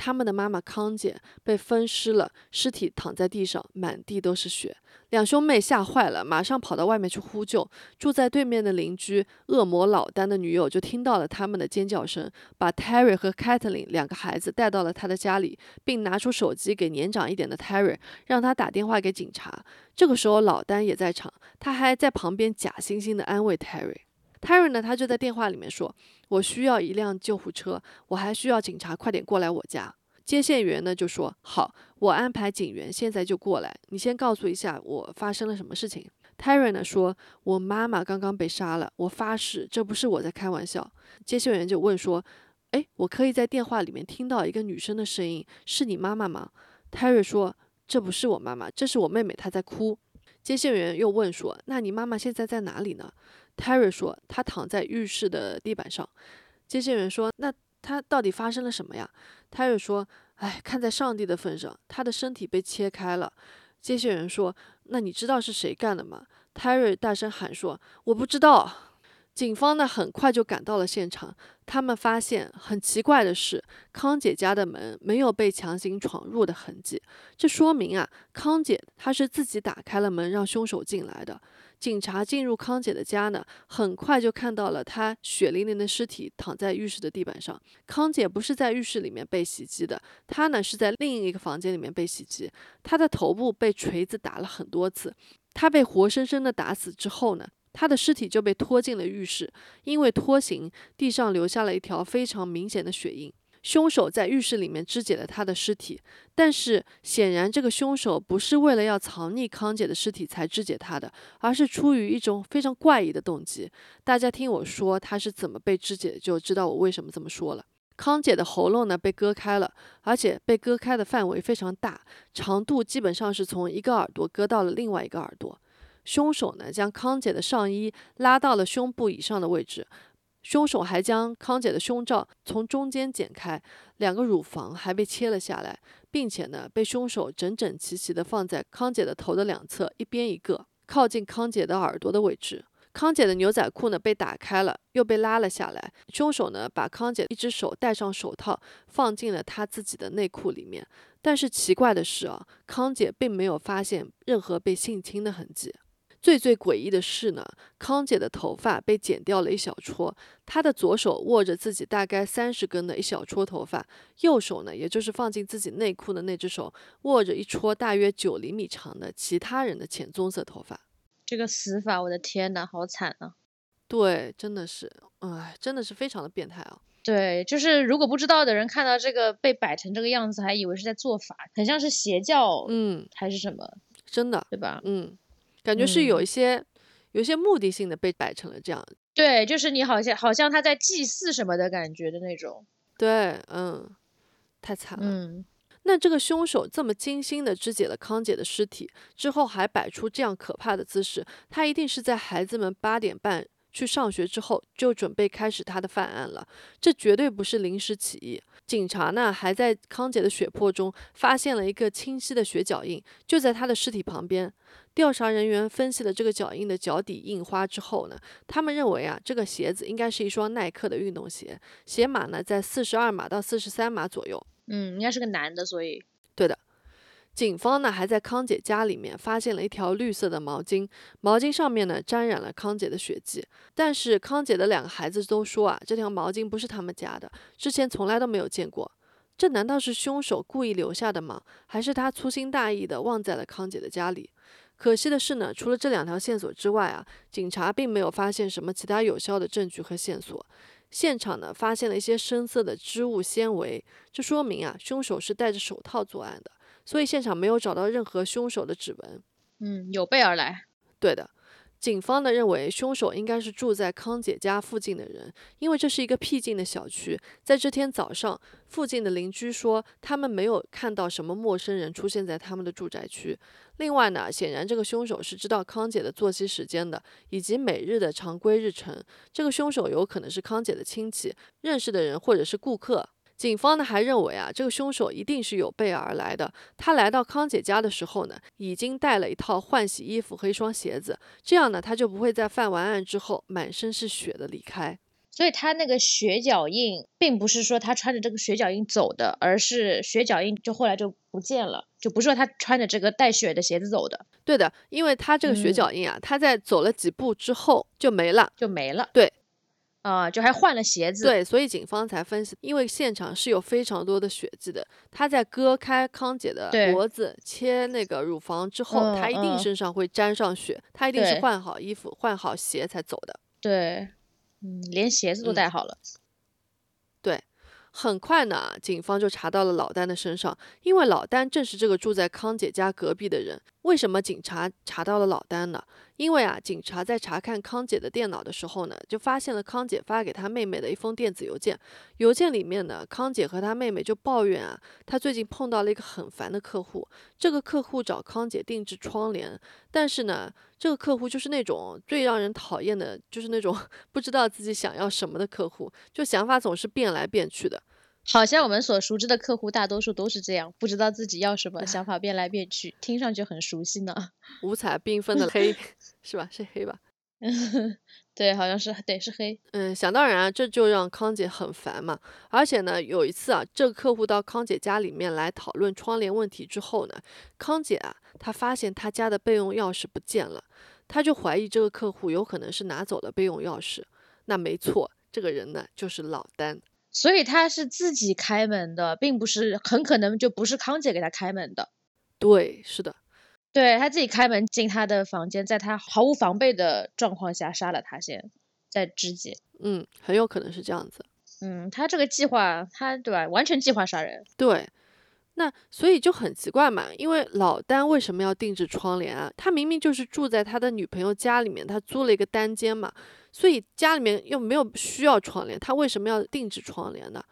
他们的妈妈康姐被分尸了，尸体躺在地上，满地都是血。两兄妹吓坏了，马上跑到外面去呼救。住在对面的邻居恶魔老丹的女友就听到了他们的尖叫声，把 Terry 和 c a t h l e n 两个孩子带到了他的家里，并拿出手机给年长一点的 Terry，让他打电话给警察。这个时候，老丹也在场，他还在旁边假惺惺地安慰 Terry。Terry 呢，他就在电话里面说：“我需要一辆救护车，我还需要警察快点过来我家。”接线员呢就说：“好，我安排警员现在就过来。你先告诉一下我发生了什么事情。”Terry 呢说：“我妈妈刚刚被杀了，我发誓这不是我在开玩笑。”接线员就问说：“哎，我可以在电话里面听到一个女生的声音，是你妈妈吗？”Terry 说：“这不是我妈妈，这是我妹妹，她在哭。”接线员又问说：“那你妈妈现在在哪里呢？” Terry 说：“他躺在浴室的地板上。”接线员说：“那他到底发生了什么呀？”Terry 说：“哎，看在上帝的份上，他的身体被切开了。”接线员说：“那你知道是谁干的吗？”Terry 大声喊说：“我不知道。”警方呢很快就赶到了现场，他们发现很奇怪的是，康姐家的门没有被强行闯入的痕迹，这说明啊，康姐她是自己打开了门让凶手进来的。警察进入康姐的家呢，很快就看到了她血淋淋的尸体躺在浴室的地板上。康姐不是在浴室里面被袭击的，她呢是在另一个房间里面被袭击。她的头部被锤子打了很多次，她被活生生的打死之后呢，她的尸体就被拖进了浴室，因为拖行，地上留下了一条非常明显的血印。凶手在浴室里面肢解了他的尸体，但是显然这个凶手不是为了要藏匿康姐的尸体才肢解她的，而是出于一种非常怪异的动机。大家听我说他是怎么被肢解，就知道我为什么这么说了。康姐的喉咙呢被割开了，而且被割开的范围非常大，长度基本上是从一个耳朵割到了另外一个耳朵。凶手呢将康姐的上衣拉到了胸部以上的位置。凶手还将康姐的胸罩从中间剪开，两个乳房还被切了下来，并且呢，被凶手整整齐齐地放在康姐的头的两侧，一边一个，靠近康姐的耳朵的位置。康姐的牛仔裤呢被打开了，又被拉了下来。凶手呢把康姐一只手戴上手套，放进了他自己的内裤里面。但是奇怪的是啊，康姐并没有发现任何被性侵的痕迹。最最诡异的是呢，康姐的头发被剪掉了一小撮，她的左手握着自己大概三十根的一小撮头发，右手呢，也就是放进自己内裤的那只手，握着一撮大约九厘米长的其他人的浅棕色头发。这个死法，我的天呐，好惨啊！对，真的是，哎，真的是非常的变态啊。对，就是如果不知道的人看到这个被摆成这个样子，还以为是在做法，很像是邪教，嗯，还是什么，真的，对吧？嗯。感觉是有一些，有一些目的性的被摆成了这样。对，就是你好像好像他在祭祀什么的感觉的那种。对，嗯，太惨了。嗯，那这个凶手这么精心的肢解了康姐的尸体之后，还摆出这样可怕的姿势，他一定是在孩子们八点半去上学之后就准备开始他的犯案了。这绝对不是临时起意。警察呢还在康姐的血泊中发现了一个清晰的血脚印，就在她的尸体旁边。调查人员分析了这个脚印的脚底印花之后呢，他们认为啊，这个鞋子应该是一双耐克的运动鞋，鞋码呢在四十二码到四十三码左右。嗯，应该是个男的，所以对的。警方呢还在康姐家里面发现了一条绿色的毛巾，毛巾上面呢沾染了康姐的血迹。但是康姐的两个孩子都说啊，这条毛巾不是他们家的，之前从来都没有见过。这难道是凶手故意留下的吗？还是他粗心大意的忘在了康姐的家里？可惜的是呢，除了这两条线索之外啊，警察并没有发现什么其他有效的证据和线索。现场呢发现了一些深色的织物纤维，这说明啊，凶手是戴着手套作案的。所以现场没有找到任何凶手的指纹。嗯，有备而来。对的，警方呢认为凶手应该是住在康姐家附近的人，因为这是一个僻静的小区。在这天早上，附近的邻居说他们没有看到什么陌生人出现在他们的住宅区。另外呢，显然这个凶手是知道康姐的作息时间的，以及每日的常规日程。这个凶手有可能是康姐的亲戚、认识的人或者是顾客。警方呢还认为啊，这个凶手一定是有备而来的。他来到康姐家的时候呢，已经带了一套换洗衣服和一双鞋子，这样呢他就不会在犯完案之后满身是血的离开。所以他那个血脚印，并不是说他穿着这个血脚印走的，而是血脚印就后来就不见了，就不是说他穿着这个带血的鞋子走的。对的，因为他这个血脚印啊，他在走了几步之后就没了，就没了。对。啊，就还换了鞋子。对，所以警方才分析，因为现场是有非常多的血迹的。他在割开康姐的脖子、切那个乳房之后，他一定身上会沾上血，他一定是换好衣服、换好鞋才走的。对，嗯，连鞋子都带好了。对。很快呢，警方就查到了老丹的身上，因为老丹正是这个住在康姐家隔壁的人。为什么警察查到了老丹呢？因为啊，警察在查看康姐的电脑的时候呢，就发现了康姐发给她妹妹的一封电子邮件。邮件里面呢，康姐和她妹妹就抱怨啊，她最近碰到了一个很烦的客户。这个客户找康姐定制窗帘，但是呢，这个客户就是那种最让人讨厌的，就是那种 不知道自己想要什么的客户，就想法总是变来变去的。好像我们所熟知的客户大多数都是这样，不知道自己要什么，想法变来变去，听上去很熟悉呢。五彩缤纷的黑，是吧？是黑吧？对，好像是对，是黑。嗯，想当然啊，这就让康姐很烦嘛。而且呢，有一次啊，这个客户到康姐家里面来讨论窗帘问题之后呢，康姐啊，她发现她家的备用钥匙不见了，她就怀疑这个客户有可能是拿走了备用钥匙。那没错，这个人呢就是老丹。所以他是自己开门的，并不是很可能就不是康姐给他开门的。对，是的，对他自己开门进他的房间，在他毫无防备的状况下杀了他，先在肢解。嗯，很有可能是这样子。嗯，他这个计划，他对吧？完全计划杀人。对。那所以就很奇怪嘛，因为老丹为什么要定制窗帘啊？他明明就是住在他的女朋友家里面，他租了一个单间嘛，所以家里面又没有需要窗帘，他为什么要定制窗帘呢？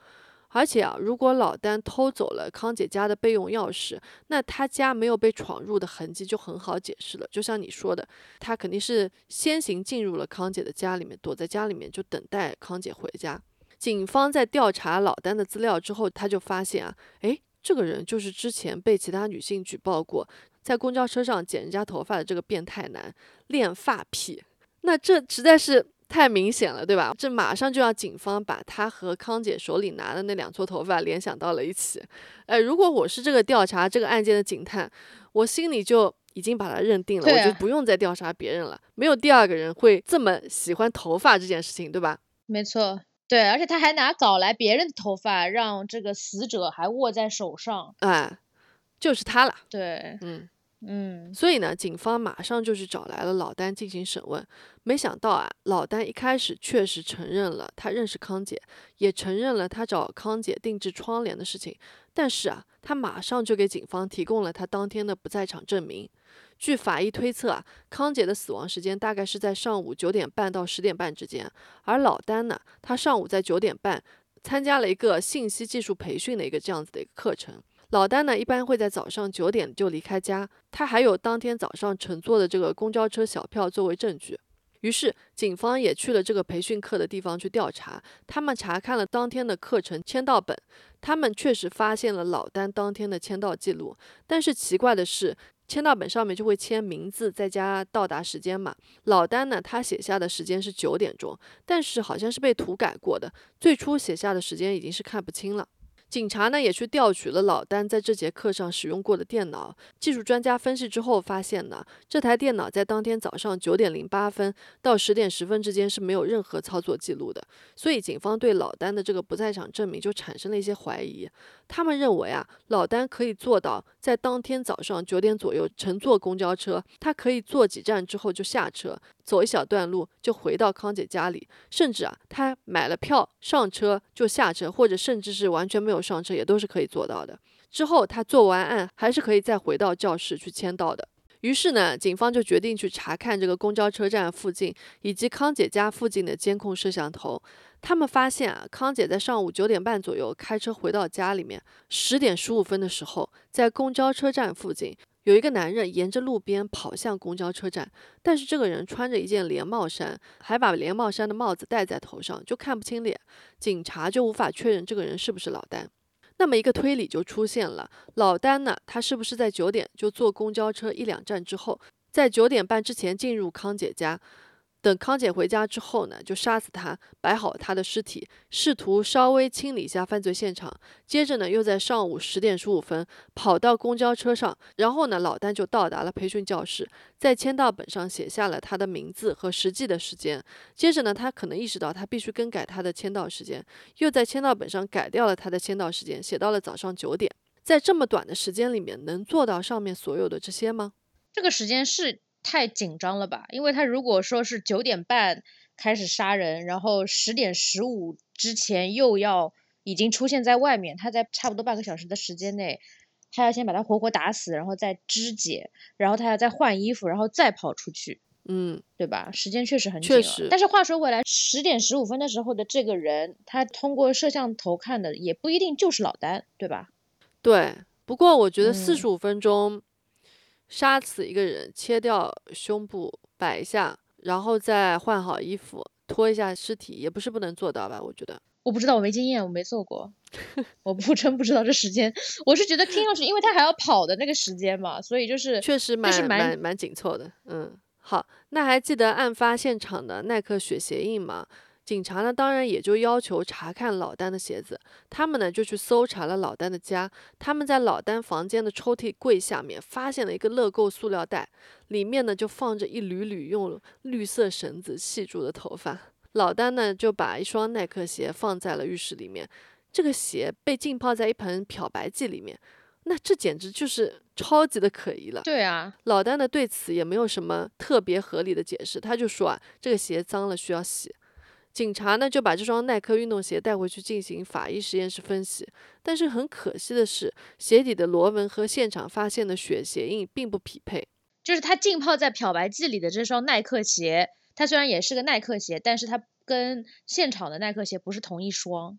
而且啊，如果老丹偷走了康姐家的备用钥匙，那他家没有被闯入的痕迹就很好解释了。就像你说的，他肯定是先行进入了康姐的家里面，躲在家里面就等待康姐回家。警方在调查老丹的资料之后，他就发现啊，诶。这个人就是之前被其他女性举报过，在公交车上剪人家头发的这个变态男，恋发癖。那这实在是太明显了，对吧？这马上就要警方把他和康姐手里拿的那两撮头发联想到了一起。哎，如果我是这个调查这个案件的警探，我心里就已经把他认定了，我就不用再调查别人了。没有第二个人会这么喜欢头发这件事情，对吧？没错。对，而且他还拿搞来别人的头发，让这个死者还握在手上。哎，就是他了。对，嗯嗯。所以呢，警方马上就去找来了老丹进行审问。没想到啊，老丹一开始确实承认了他认识康姐，也承认了他找康姐定制窗帘的事情。但是啊，他马上就给警方提供了他当天的不在场证明。据法医推测啊，康姐的死亡时间大概是在上午九点半到十点半之间。而老丹呢，他上午在九点半参加了一个信息技术培训的一个这样子的一个课程。老丹呢，一般会在早上九点就离开家，他还有当天早上乘坐的这个公交车小票作为证据。于是，警方也去了这个培训课的地方去调查。他们查看了当天的课程签到本，他们确实发现了老丹当天的签到记录。但是奇怪的是，签到本上面就会签名字再加到达时间嘛？老丹呢，他写下的时间是九点钟，但是好像是被涂改过的，最初写下的时间已经是看不清了。警察呢也去调取了老丹在这节课上使用过的电脑。技术专家分析之后发现呢，这台电脑在当天早上九点零八分到十点十分之间是没有任何操作记录的。所以警方对老丹的这个不在场证明就产生了一些怀疑。他们认为啊，老丹可以做到在当天早上九点左右乘坐公交车，他可以坐几站之后就下车，走一小段路就回到康姐家里，甚至啊，他买了票上车就下车，或者甚至是完全没有上车也都是可以做到的。之后他做完案还是可以再回到教室去签到的。于是呢，警方就决定去查看这个公交车站附近以及康姐家附近的监控摄像头。他们发现啊，康姐在上午九点半左右开车回到家里面，十点十五分的时候，在公交车站附近有一个男人沿着路边跑向公交车站，但是这个人穿着一件连帽衫，还把连帽衫的帽子戴在头上，就看不清脸，警察就无法确认这个人是不是老丹。那么一个推理就出现了，老丹呢，他是不是在九点就坐公交车一两站之后，在九点半之前进入康姐家？等康姐回家之后呢，就杀死他，摆好他的尸体，试图稍微清理一下犯罪现场。接着呢，又在上午十点十五分跑到公交车上，然后呢，老丹就到达了培训教室，在签到本上写下了他的名字和实际的时间。接着呢，他可能意识到他必须更改他的签到时间，又在签到本上改掉了他的签到时间，写到了早上九点。在这么短的时间里面，能做到上面所有的这些吗？这个时间是。太紧张了吧？因为他如果说是九点半开始杀人，然后十点十五之前又要已经出现在外面，他在差不多半个小时的时间内，他要先把他活活打死，然后再肢解，然后他要再换衣服，然后再跑出去，嗯，对吧？时间确实很紧。确实。但是话说回来，十点十五分的时候的这个人，他通过摄像头看的也不一定就是老丹，对吧？对。不过我觉得四十五分钟。杀死一个人，切掉胸部，摆一下，然后再换好衣服，脱一下尸体，也不是不能做到吧？我觉得，我不知道，我没经验，我没做过，我不真不知道这时间。我是觉得听上去，因为他还要跑的那个时间嘛，所以就是确实蛮蛮蛮紧凑的。嗯，好，那还记得案发现场的耐克血鞋印吗？警察呢，当然也就要求查看老丹的鞋子。他们呢就去搜查了老丹的家。他们在老丹房间的抽屉柜下面发现了一个乐购塑料袋，里面呢就放着一缕缕用绿色绳子系住的头发。老丹呢就把一双耐克鞋放在了浴室里面，这个鞋被浸泡在一盆漂白剂里面。那这简直就是超级的可疑了。对啊，老丹呢对此也没有什么特别合理的解释，他就说啊，这个鞋脏了需要洗。警察呢就把这双耐克运动鞋带回去进行法医实验室分析，但是很可惜的是，鞋底的螺纹和现场发现的血鞋印并不匹配。就是它浸泡在漂白剂里的这双耐克鞋，它虽然也是个耐克鞋，但是它跟现场的耐克鞋不是同一双。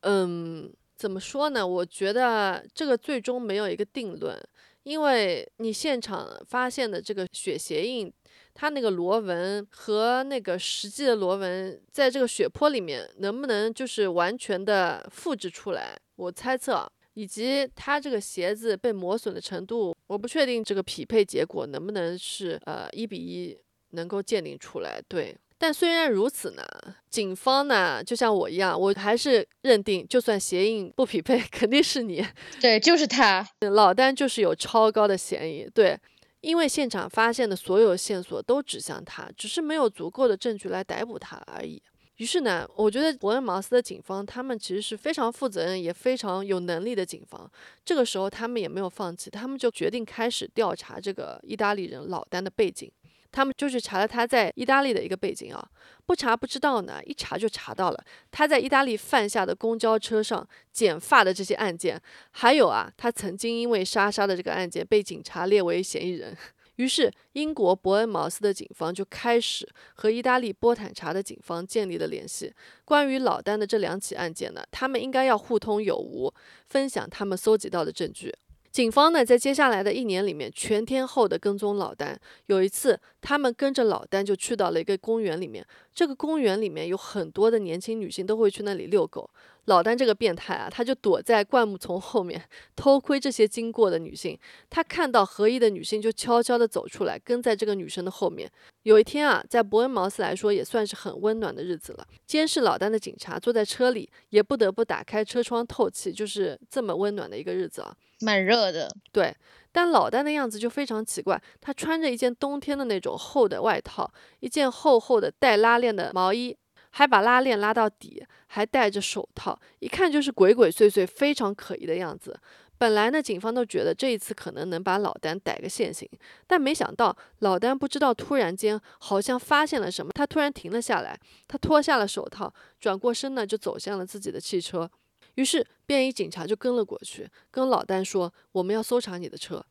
嗯，怎么说呢？我觉得这个最终没有一个定论，因为你现场发现的这个血鞋印。它那个螺纹和那个实际的螺纹，在这个血泊里面能不能就是完全的复制出来？我猜测，以及它这个鞋子被磨损的程度，我不确定这个匹配结果能不能是呃一比一能够鉴定出来。对，但虽然如此呢，警方呢就像我一样，我还是认定，就算鞋印不匹配，肯定是你。对，就是他，老丹就是有超高的嫌疑。对。因为现场发现的所有线索都指向他，只是没有足够的证据来逮捕他而已。于是呢，我觉得伯恩茅斯的警方他们其实是非常负责任也非常有能力的警方。这个时候他们也没有放弃，他们就决定开始调查这个意大利人老丹的背景。他们就去查了他在意大利的一个背景啊，不查不知道呢，一查就查到了他在意大利犯下的公交车上剪发的这些案件，还有啊，他曾经因为莎莎的这个案件被警察列为嫌疑人。于是，英国伯恩茅斯的警方就开始和意大利波坦查的警方建立了联系。关于老丹的这两起案件呢，他们应该要互通有无，分享他们搜集到的证据。警方呢，在接下来的一年里面，全天候的跟踪老丹。有一次，他们跟着老丹就去到了一个公园里面。这个公园里面有很多的年轻女性都会去那里遛狗。老丹这个变态啊，他就躲在灌木丛后面偷窥这些经过的女性。他看到合意的女性，就悄悄地走出来，跟在这个女生的后面。有一天啊，在伯恩茅斯来说也算是很温暖的日子了。监视老丹的警察坐在车里，也不得不打开车窗透气，就是这么温暖的一个日子啊。蛮热的，对。但老丹的样子就非常奇怪，他穿着一件冬天的那种厚的外套，一件厚厚的带拉链的毛衣。还把拉链拉到底，还戴着手套，一看就是鬼鬼祟祟、非常可疑的样子。本来呢，警方都觉得这一次可能能把老丹逮个现行，但没想到老丹不知道突然间好像发现了什么，他突然停了下来，他脱下了手套，转过身呢就走向了自己的汽车。于是便衣警察就跟了过去，跟老丹说：“我们要搜查你的车。”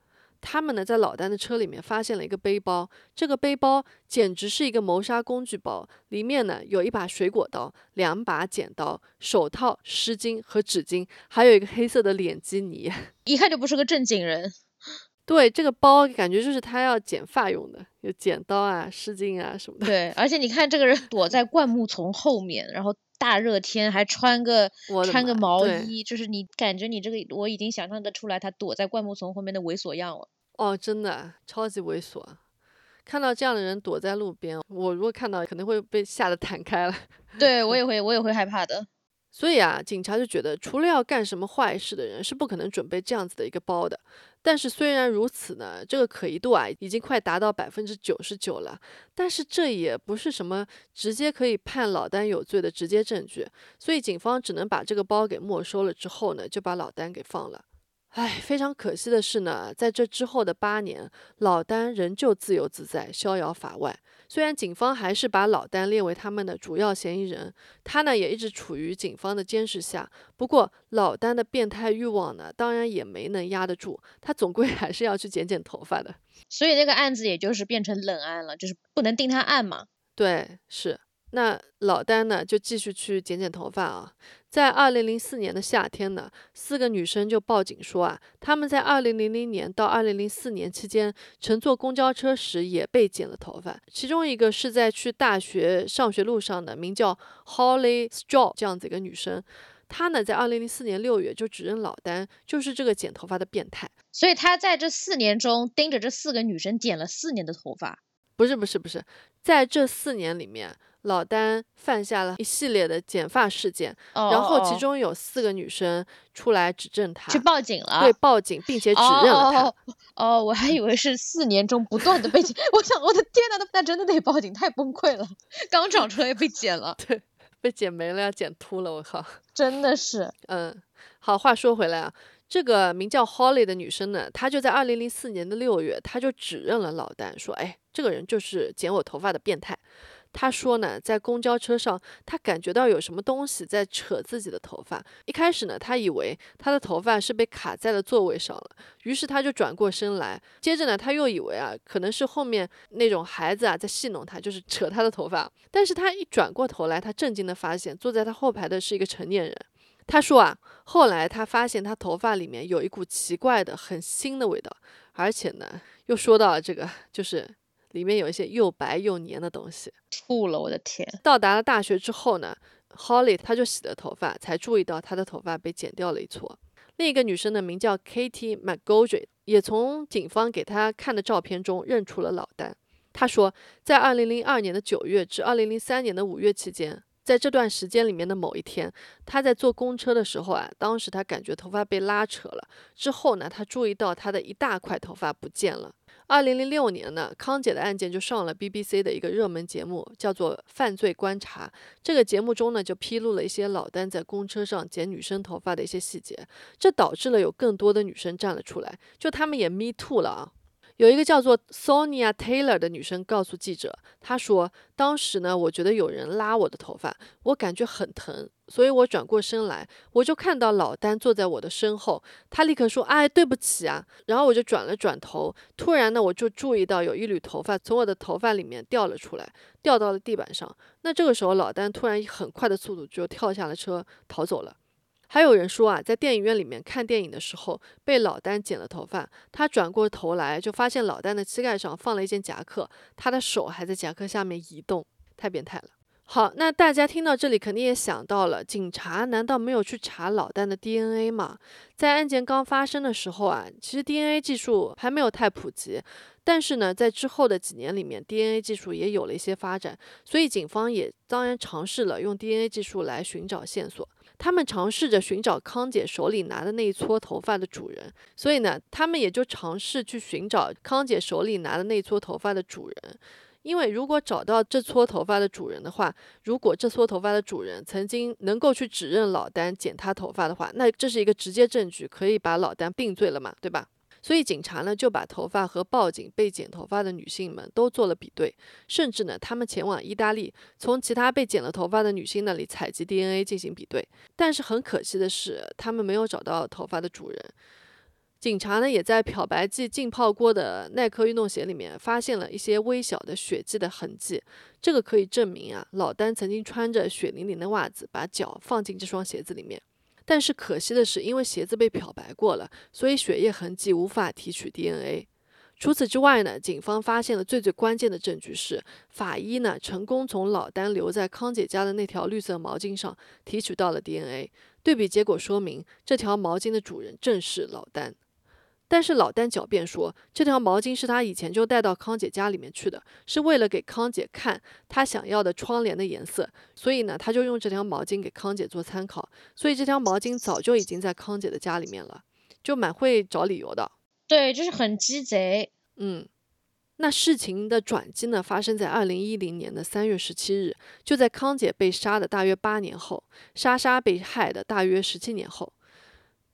他们呢，在老丹的车里面发现了一个背包，这个背包简直是一个谋杀工具包，里面呢有一把水果刀、两把剪刀、手套、湿巾和纸巾，还有一个黑色的脸基尼，一看就不是个正经人。对，这个包感觉就是他要剪发用的，有剪刀啊、湿巾啊什么的。对，而且你看这个人躲在灌木丛后面，然后大热天还穿个穿个毛衣，就是你感觉你这个我已经想象得出来他躲在灌木丛后面的猥琐样了。哦，真的超级猥琐！看到这样的人躲在路边，我如果看到，肯定会被吓得弹开了。对我也会，我也会害怕的。所以啊，警察就觉得，除了要干什么坏事的人，是不可能准备这样子的一个包的。但是虽然如此呢，这个可疑度啊，已经快达到百分之九十九了。但是这也不是什么直接可以判老丹有罪的直接证据，所以警方只能把这个包给没收了之后呢，就把老丹给放了。唉，非常可惜的是呢，在这之后的八年，老丹仍旧自由自在、逍遥法外。虽然警方还是把老丹列为他们的主要嫌疑人，他呢也一直处于警方的监视下。不过，老丹的变态欲望呢，当然也没能压得住，他总归 还是要去剪剪头发的。所以那个案子也就是变成冷案了，就是不能定他案嘛。对，是。那老丹呢，就继续去剪剪头发啊。在二零零四年的夏天呢，四个女生就报警说啊，她们在二零零零年到二零零四年期间乘坐公交车时也被剪了头发。其中一个是在去大学上学路上的，名叫 Holly Straw 这样子一个女生，她呢在二零零四年六月就指认老丹就是这个剪头发的变态。所以她在这四年中盯着这四个女生剪了四年的头发。不是不是不是，在这四年里面。老丹犯下了一系列的剪发事件，然后其中有四个女生出来指证他，去报警了，对，报警并且指认了他。哦，我还以为是四年中不断的被 剪，我想我的天呐，那那真的得报警，太崩溃了，刚长出来被剪了，对，被剪没了要剪秃了，我靠，真的是，嗯，好，话说回来啊，这个名叫 Holly 的女生呢，她就在二零零四年的六月，她就指认了老丹，说，哎，这个人就是剪我头发的变态。他说呢，在公交车上，他感觉到有什么东西在扯自己的头发。一开始呢，他以为他的头发是被卡在了座位上了，于是他就转过身来。接着呢，他又以为啊，可能是后面那种孩子啊在戏弄他，就是扯他的头发。但是他一转过头来，他震惊的发现坐在他后排的是一个成年人。他说啊，后来他发现他头发里面有一股奇怪的、很腥的味道，而且呢，又说到这个就是。里面有一些又白又黏的东西，吐了！我的天！到达了大学之后呢，Holly 她就洗了头发，才注意到她的头发被剪掉了一撮。另一个女生呢，名叫 Katie McGoldrick，也从警方给她看的照片中认出了老丹。她说，在2002年的9月至2003年的5月期间，在这段时间里面的某一天，她在坐公车的时候啊，当时她感觉头发被拉扯了。之后呢，她注意到她的一大块头发不见了。二零零六年呢，康姐的案件就上了 BBC 的一个热门节目，叫做《犯罪观察》。这个节目中呢，就披露了一些老丹在公车上剪女生头发的一些细节，这导致了有更多的女生站了出来，就他们也 me too 了啊。有一个叫做 Sonia Taylor 的女生告诉记者，她说：“当时呢，我觉得有人拉我的头发，我感觉很疼，所以我转过身来，我就看到老丹坐在我的身后。他立刻说：‘哎，对不起啊。’然后我就转了转头，突然呢，我就注意到有一缕头发从我的头发里面掉了出来，掉到了地板上。那这个时候，老丹突然以很快的速度就跳下了车逃走了。”还有人说啊，在电影院里面看电影的时候，被老丹剪了头发。他转过头来，就发现老丹的膝盖上放了一件夹克，他的手还在夹克下面移动，太变态了。好，那大家听到这里肯定也想到了，警察难道没有去查老旦的 DNA 吗？在案件刚发生的时候啊，其实 DNA 技术还没有太普及，但是呢，在之后的几年里面，DNA 技术也有了一些发展，所以警方也当然尝试了用 DNA 技术来寻找线索。他们尝试着寻找康姐手里拿的那一撮头发的主人，所以呢，他们也就尝试去寻找康姐手里拿的那一撮头发的主人。因为如果找到这撮头发的主人的话，如果这撮头发的主人曾经能够去指认老丹剪他头发的话，那这是一个直接证据，可以把老丹定罪了嘛，对吧？所以警察呢就把头发和报警被剪头发的女性们都做了比对，甚至呢他们前往意大利，从其他被剪了头发的女性那里采集 DNA 进行比对。但是很可惜的是，他们没有找到头发的主人。警察呢，也在漂白剂浸泡过的耐克运动鞋里面发现了一些微小的血迹的痕迹，这个可以证明啊，老丹曾经穿着血淋淋的袜子把脚放进这双鞋子里面。但是可惜的是，因为鞋子被漂白过了，所以血液痕迹无法提取 DNA。除此之外呢，警方发现了最最关键的证据是，法医呢成功从老丹留在康姐家的那条绿色毛巾上提取到了 DNA，对比结果说明这条毛巾的主人正是老丹。但是老丹狡辩说，这条毛巾是他以前就带到康姐家里面去的，是为了给康姐看他想要的窗帘的颜色，所以呢，他就用这条毛巾给康姐做参考。所以这条毛巾早就已经在康姐的家里面了，就蛮会找理由的。对，就是很鸡贼。嗯，那事情的转机呢，发生在二零一零年的三月十七日，就在康姐被杀的大约八年后，莎莎被害的大约十七年后。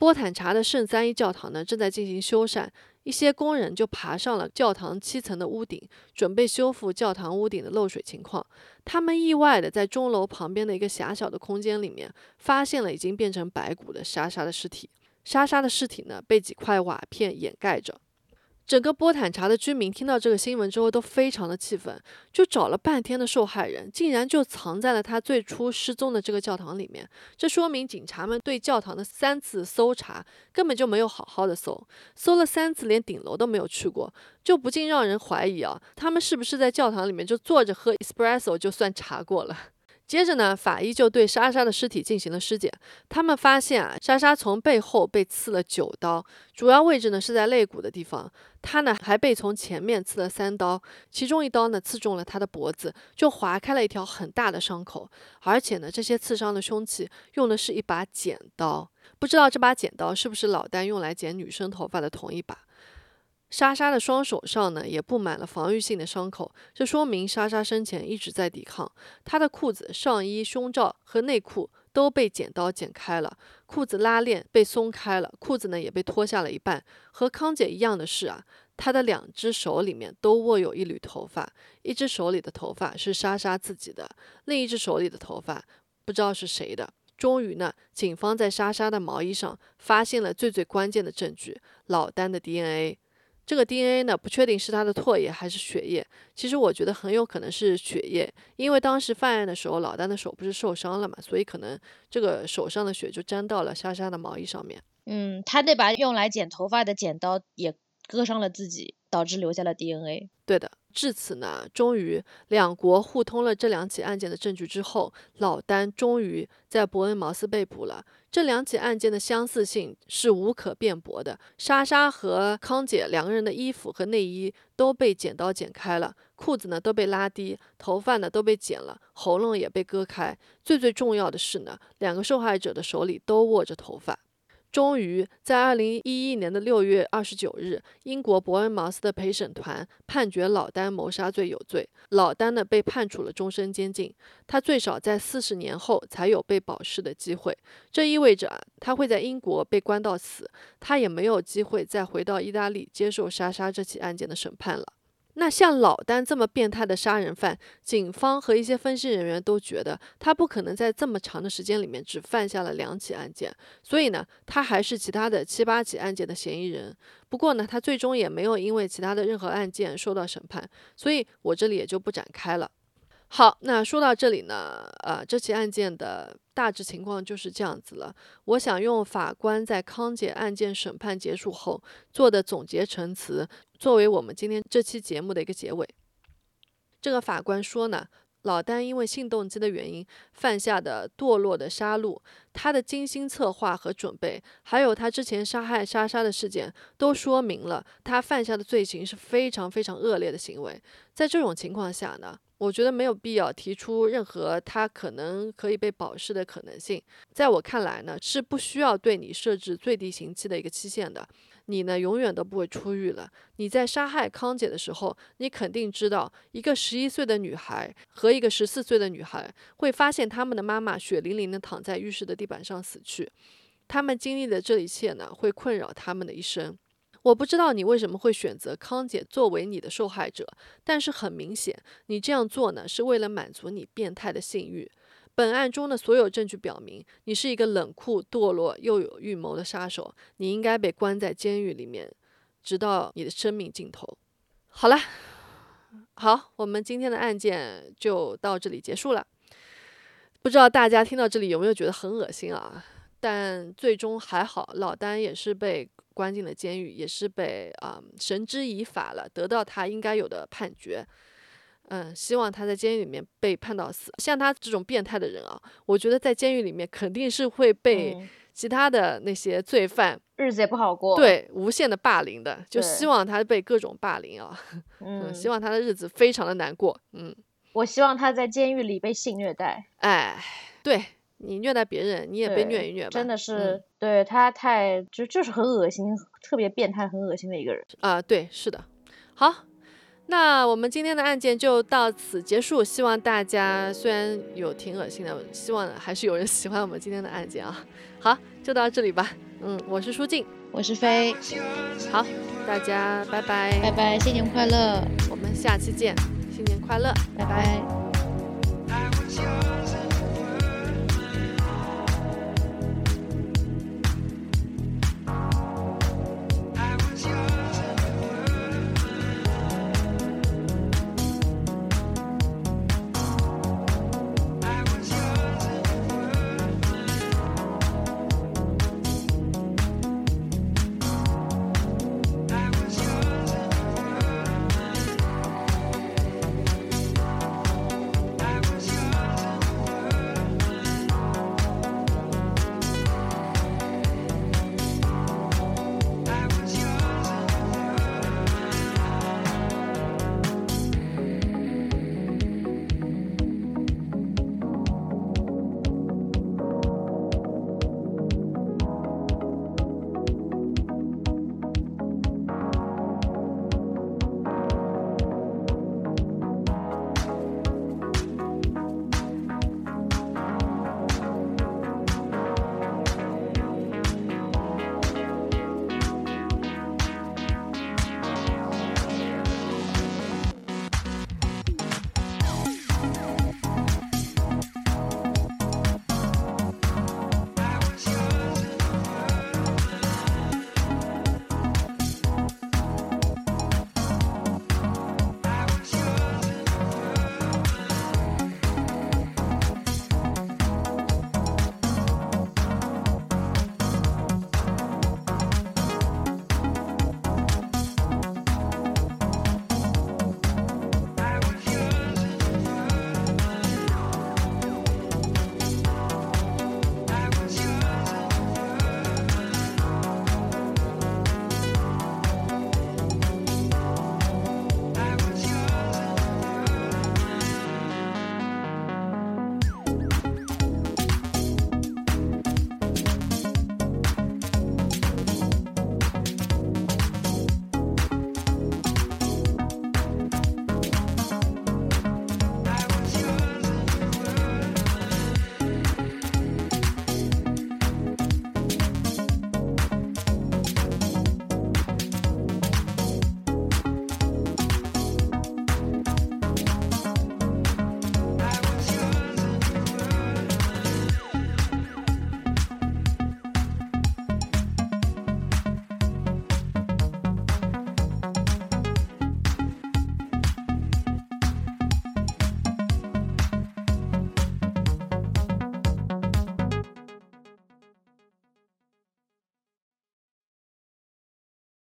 波坦查的圣三一教堂呢，正在进行修缮，一些工人就爬上了教堂七层的屋顶，准备修复教堂屋顶的漏水情况。他们意外的在钟楼旁边的一个狭小的空间里面，发现了已经变成白骨的莎莎的尸体。莎莎的尸体呢，被几块瓦片掩盖着。整个波坦查的居民听到这个新闻之后都非常的气愤，就找了半天的受害人，竟然就藏在了他最初失踪的这个教堂里面。这说明警察们对教堂的三次搜查根本就没有好好的搜，搜了三次连顶楼都没有去过，就不禁让人怀疑啊，他们是不是在教堂里面就坐着喝 espresso 就算查过了？接着呢，法医就对莎莎的尸体进行了尸检。他们发现啊，莎莎从背后被刺了九刀，主要位置呢是在肋骨的地方。她呢还被从前面刺了三刀，其中一刀呢刺中了她的脖子，就划开了一条很大的伤口。而且呢，这些刺伤的凶器用的是一把剪刀，不知道这把剪刀是不是老丹用来剪女生头发的同一把。莎莎的双手上呢，也布满了防御性的伤口，这说明莎莎生前一直在抵抗。她的裤子、上衣、胸罩和内裤都被剪刀剪开了，裤子拉链被松开了，裤子呢也被脱下了一半。和康姐一样的是啊，她的两只手里面都握有一缕头发，一只手里的头发是莎莎自己的，另一只手里的头发不知道是谁的。终于呢，警方在莎莎的毛衣上发现了最最关键的证据——老丹的 DNA。这个 DNA 呢，不确定是他的唾液还是血液。其实我觉得很有可能是血液，因为当时犯案的时候，老丹的手不是受伤了嘛，所以可能这个手上的血就沾到了莎莎的毛衣上面。嗯，他那把用来剪头发的剪刀也割伤了自己，导致留下了 DNA。对的。至此呢，终于两国互通了这两起案件的证据之后，老丹终于在伯恩茅斯被捕了。这两起案件的相似性是无可辩驳的。莎莎和康姐两个人的衣服和内衣都被剪刀剪开了，裤子呢都被拉低，头发呢都被剪了，喉咙也被割开。最最重要的是呢，两个受害者的手里都握着头发。终于在二零一一年的六月二十九日，英国伯恩茅斯的陪审团判决老丹谋杀罪有罪。老丹呢被判处了终身监禁，他最少在四十年后才有被保释的机会。这意味着，他会在英国被关到死，他也没有机会再回到意大利接受莎莎这起案件的审判了。那像老丹这么变态的杀人犯，警方和一些分析人员都觉得他不可能在这么长的时间里面只犯下了两起案件，所以呢，他还是其他的七八起案件的嫌疑人。不过呢，他最终也没有因为其他的任何案件受到审判，所以我这里也就不展开了。好，那说到这里呢，呃，这起案件的大致情况就是这样子了。我想用法官在康姐案件审判结束后做的总结陈词，作为我们今天这期节目的一个结尾。这个法官说呢，老丹因为性动机的原因犯下的堕落的杀戮，他的精心策划和准备，还有他之前杀害莎莎的事件，都说明了他犯下的罪行是非常非常恶劣的行为。在这种情况下呢，我觉得没有必要提出任何他可能可以被保释的可能性。在我看来呢，是不需要对你设置最低刑期的一个期限的。你呢，永远都不会出狱了。你在杀害康姐的时候，你肯定知道，一个十一岁的女孩和一个十四岁的女孩会发现他们的妈妈血淋淋的躺在浴室的地板上死去。他们经历的这一切呢，会困扰他们的一生。我不知道你为什么会选择康姐作为你的受害者，但是很明显，你这样做呢，是为了满足你变态的性欲。本案中的所有证据表明，你是一个冷酷、堕落又有预谋的杀手。你应该被关在监狱里面，直到你的生命尽头。好了，好，我们今天的案件就到这里结束了。不知道大家听到这里有没有觉得很恶心啊？但最终还好，老丹也是被关进了监狱，也是被啊绳之以法了，得到他应该有的判决。嗯，希望他在监狱里面被判到死。像他这种变态的人啊，我觉得在监狱里面肯定是会被其他的那些罪犯日子也不好过，对，无限的霸凌的。就希望他被各种霸凌啊，嗯，希望他的日子非常的难过。嗯，我希望他在监狱里被性虐待。哎，对你虐待别人，你也被虐一虐吧。真的是，对他太就就是很恶心，特别变态，很恶心的一个人啊。对，是的。好。那我们今天的案件就到此结束，希望大家虽然有挺恶心的，希望还是有人喜欢我们今天的案件啊。好，就到这里吧。嗯，我是舒静，我是飞。好，大家拜拜，拜拜，新年快乐！我们下期见，新年快乐，拜拜。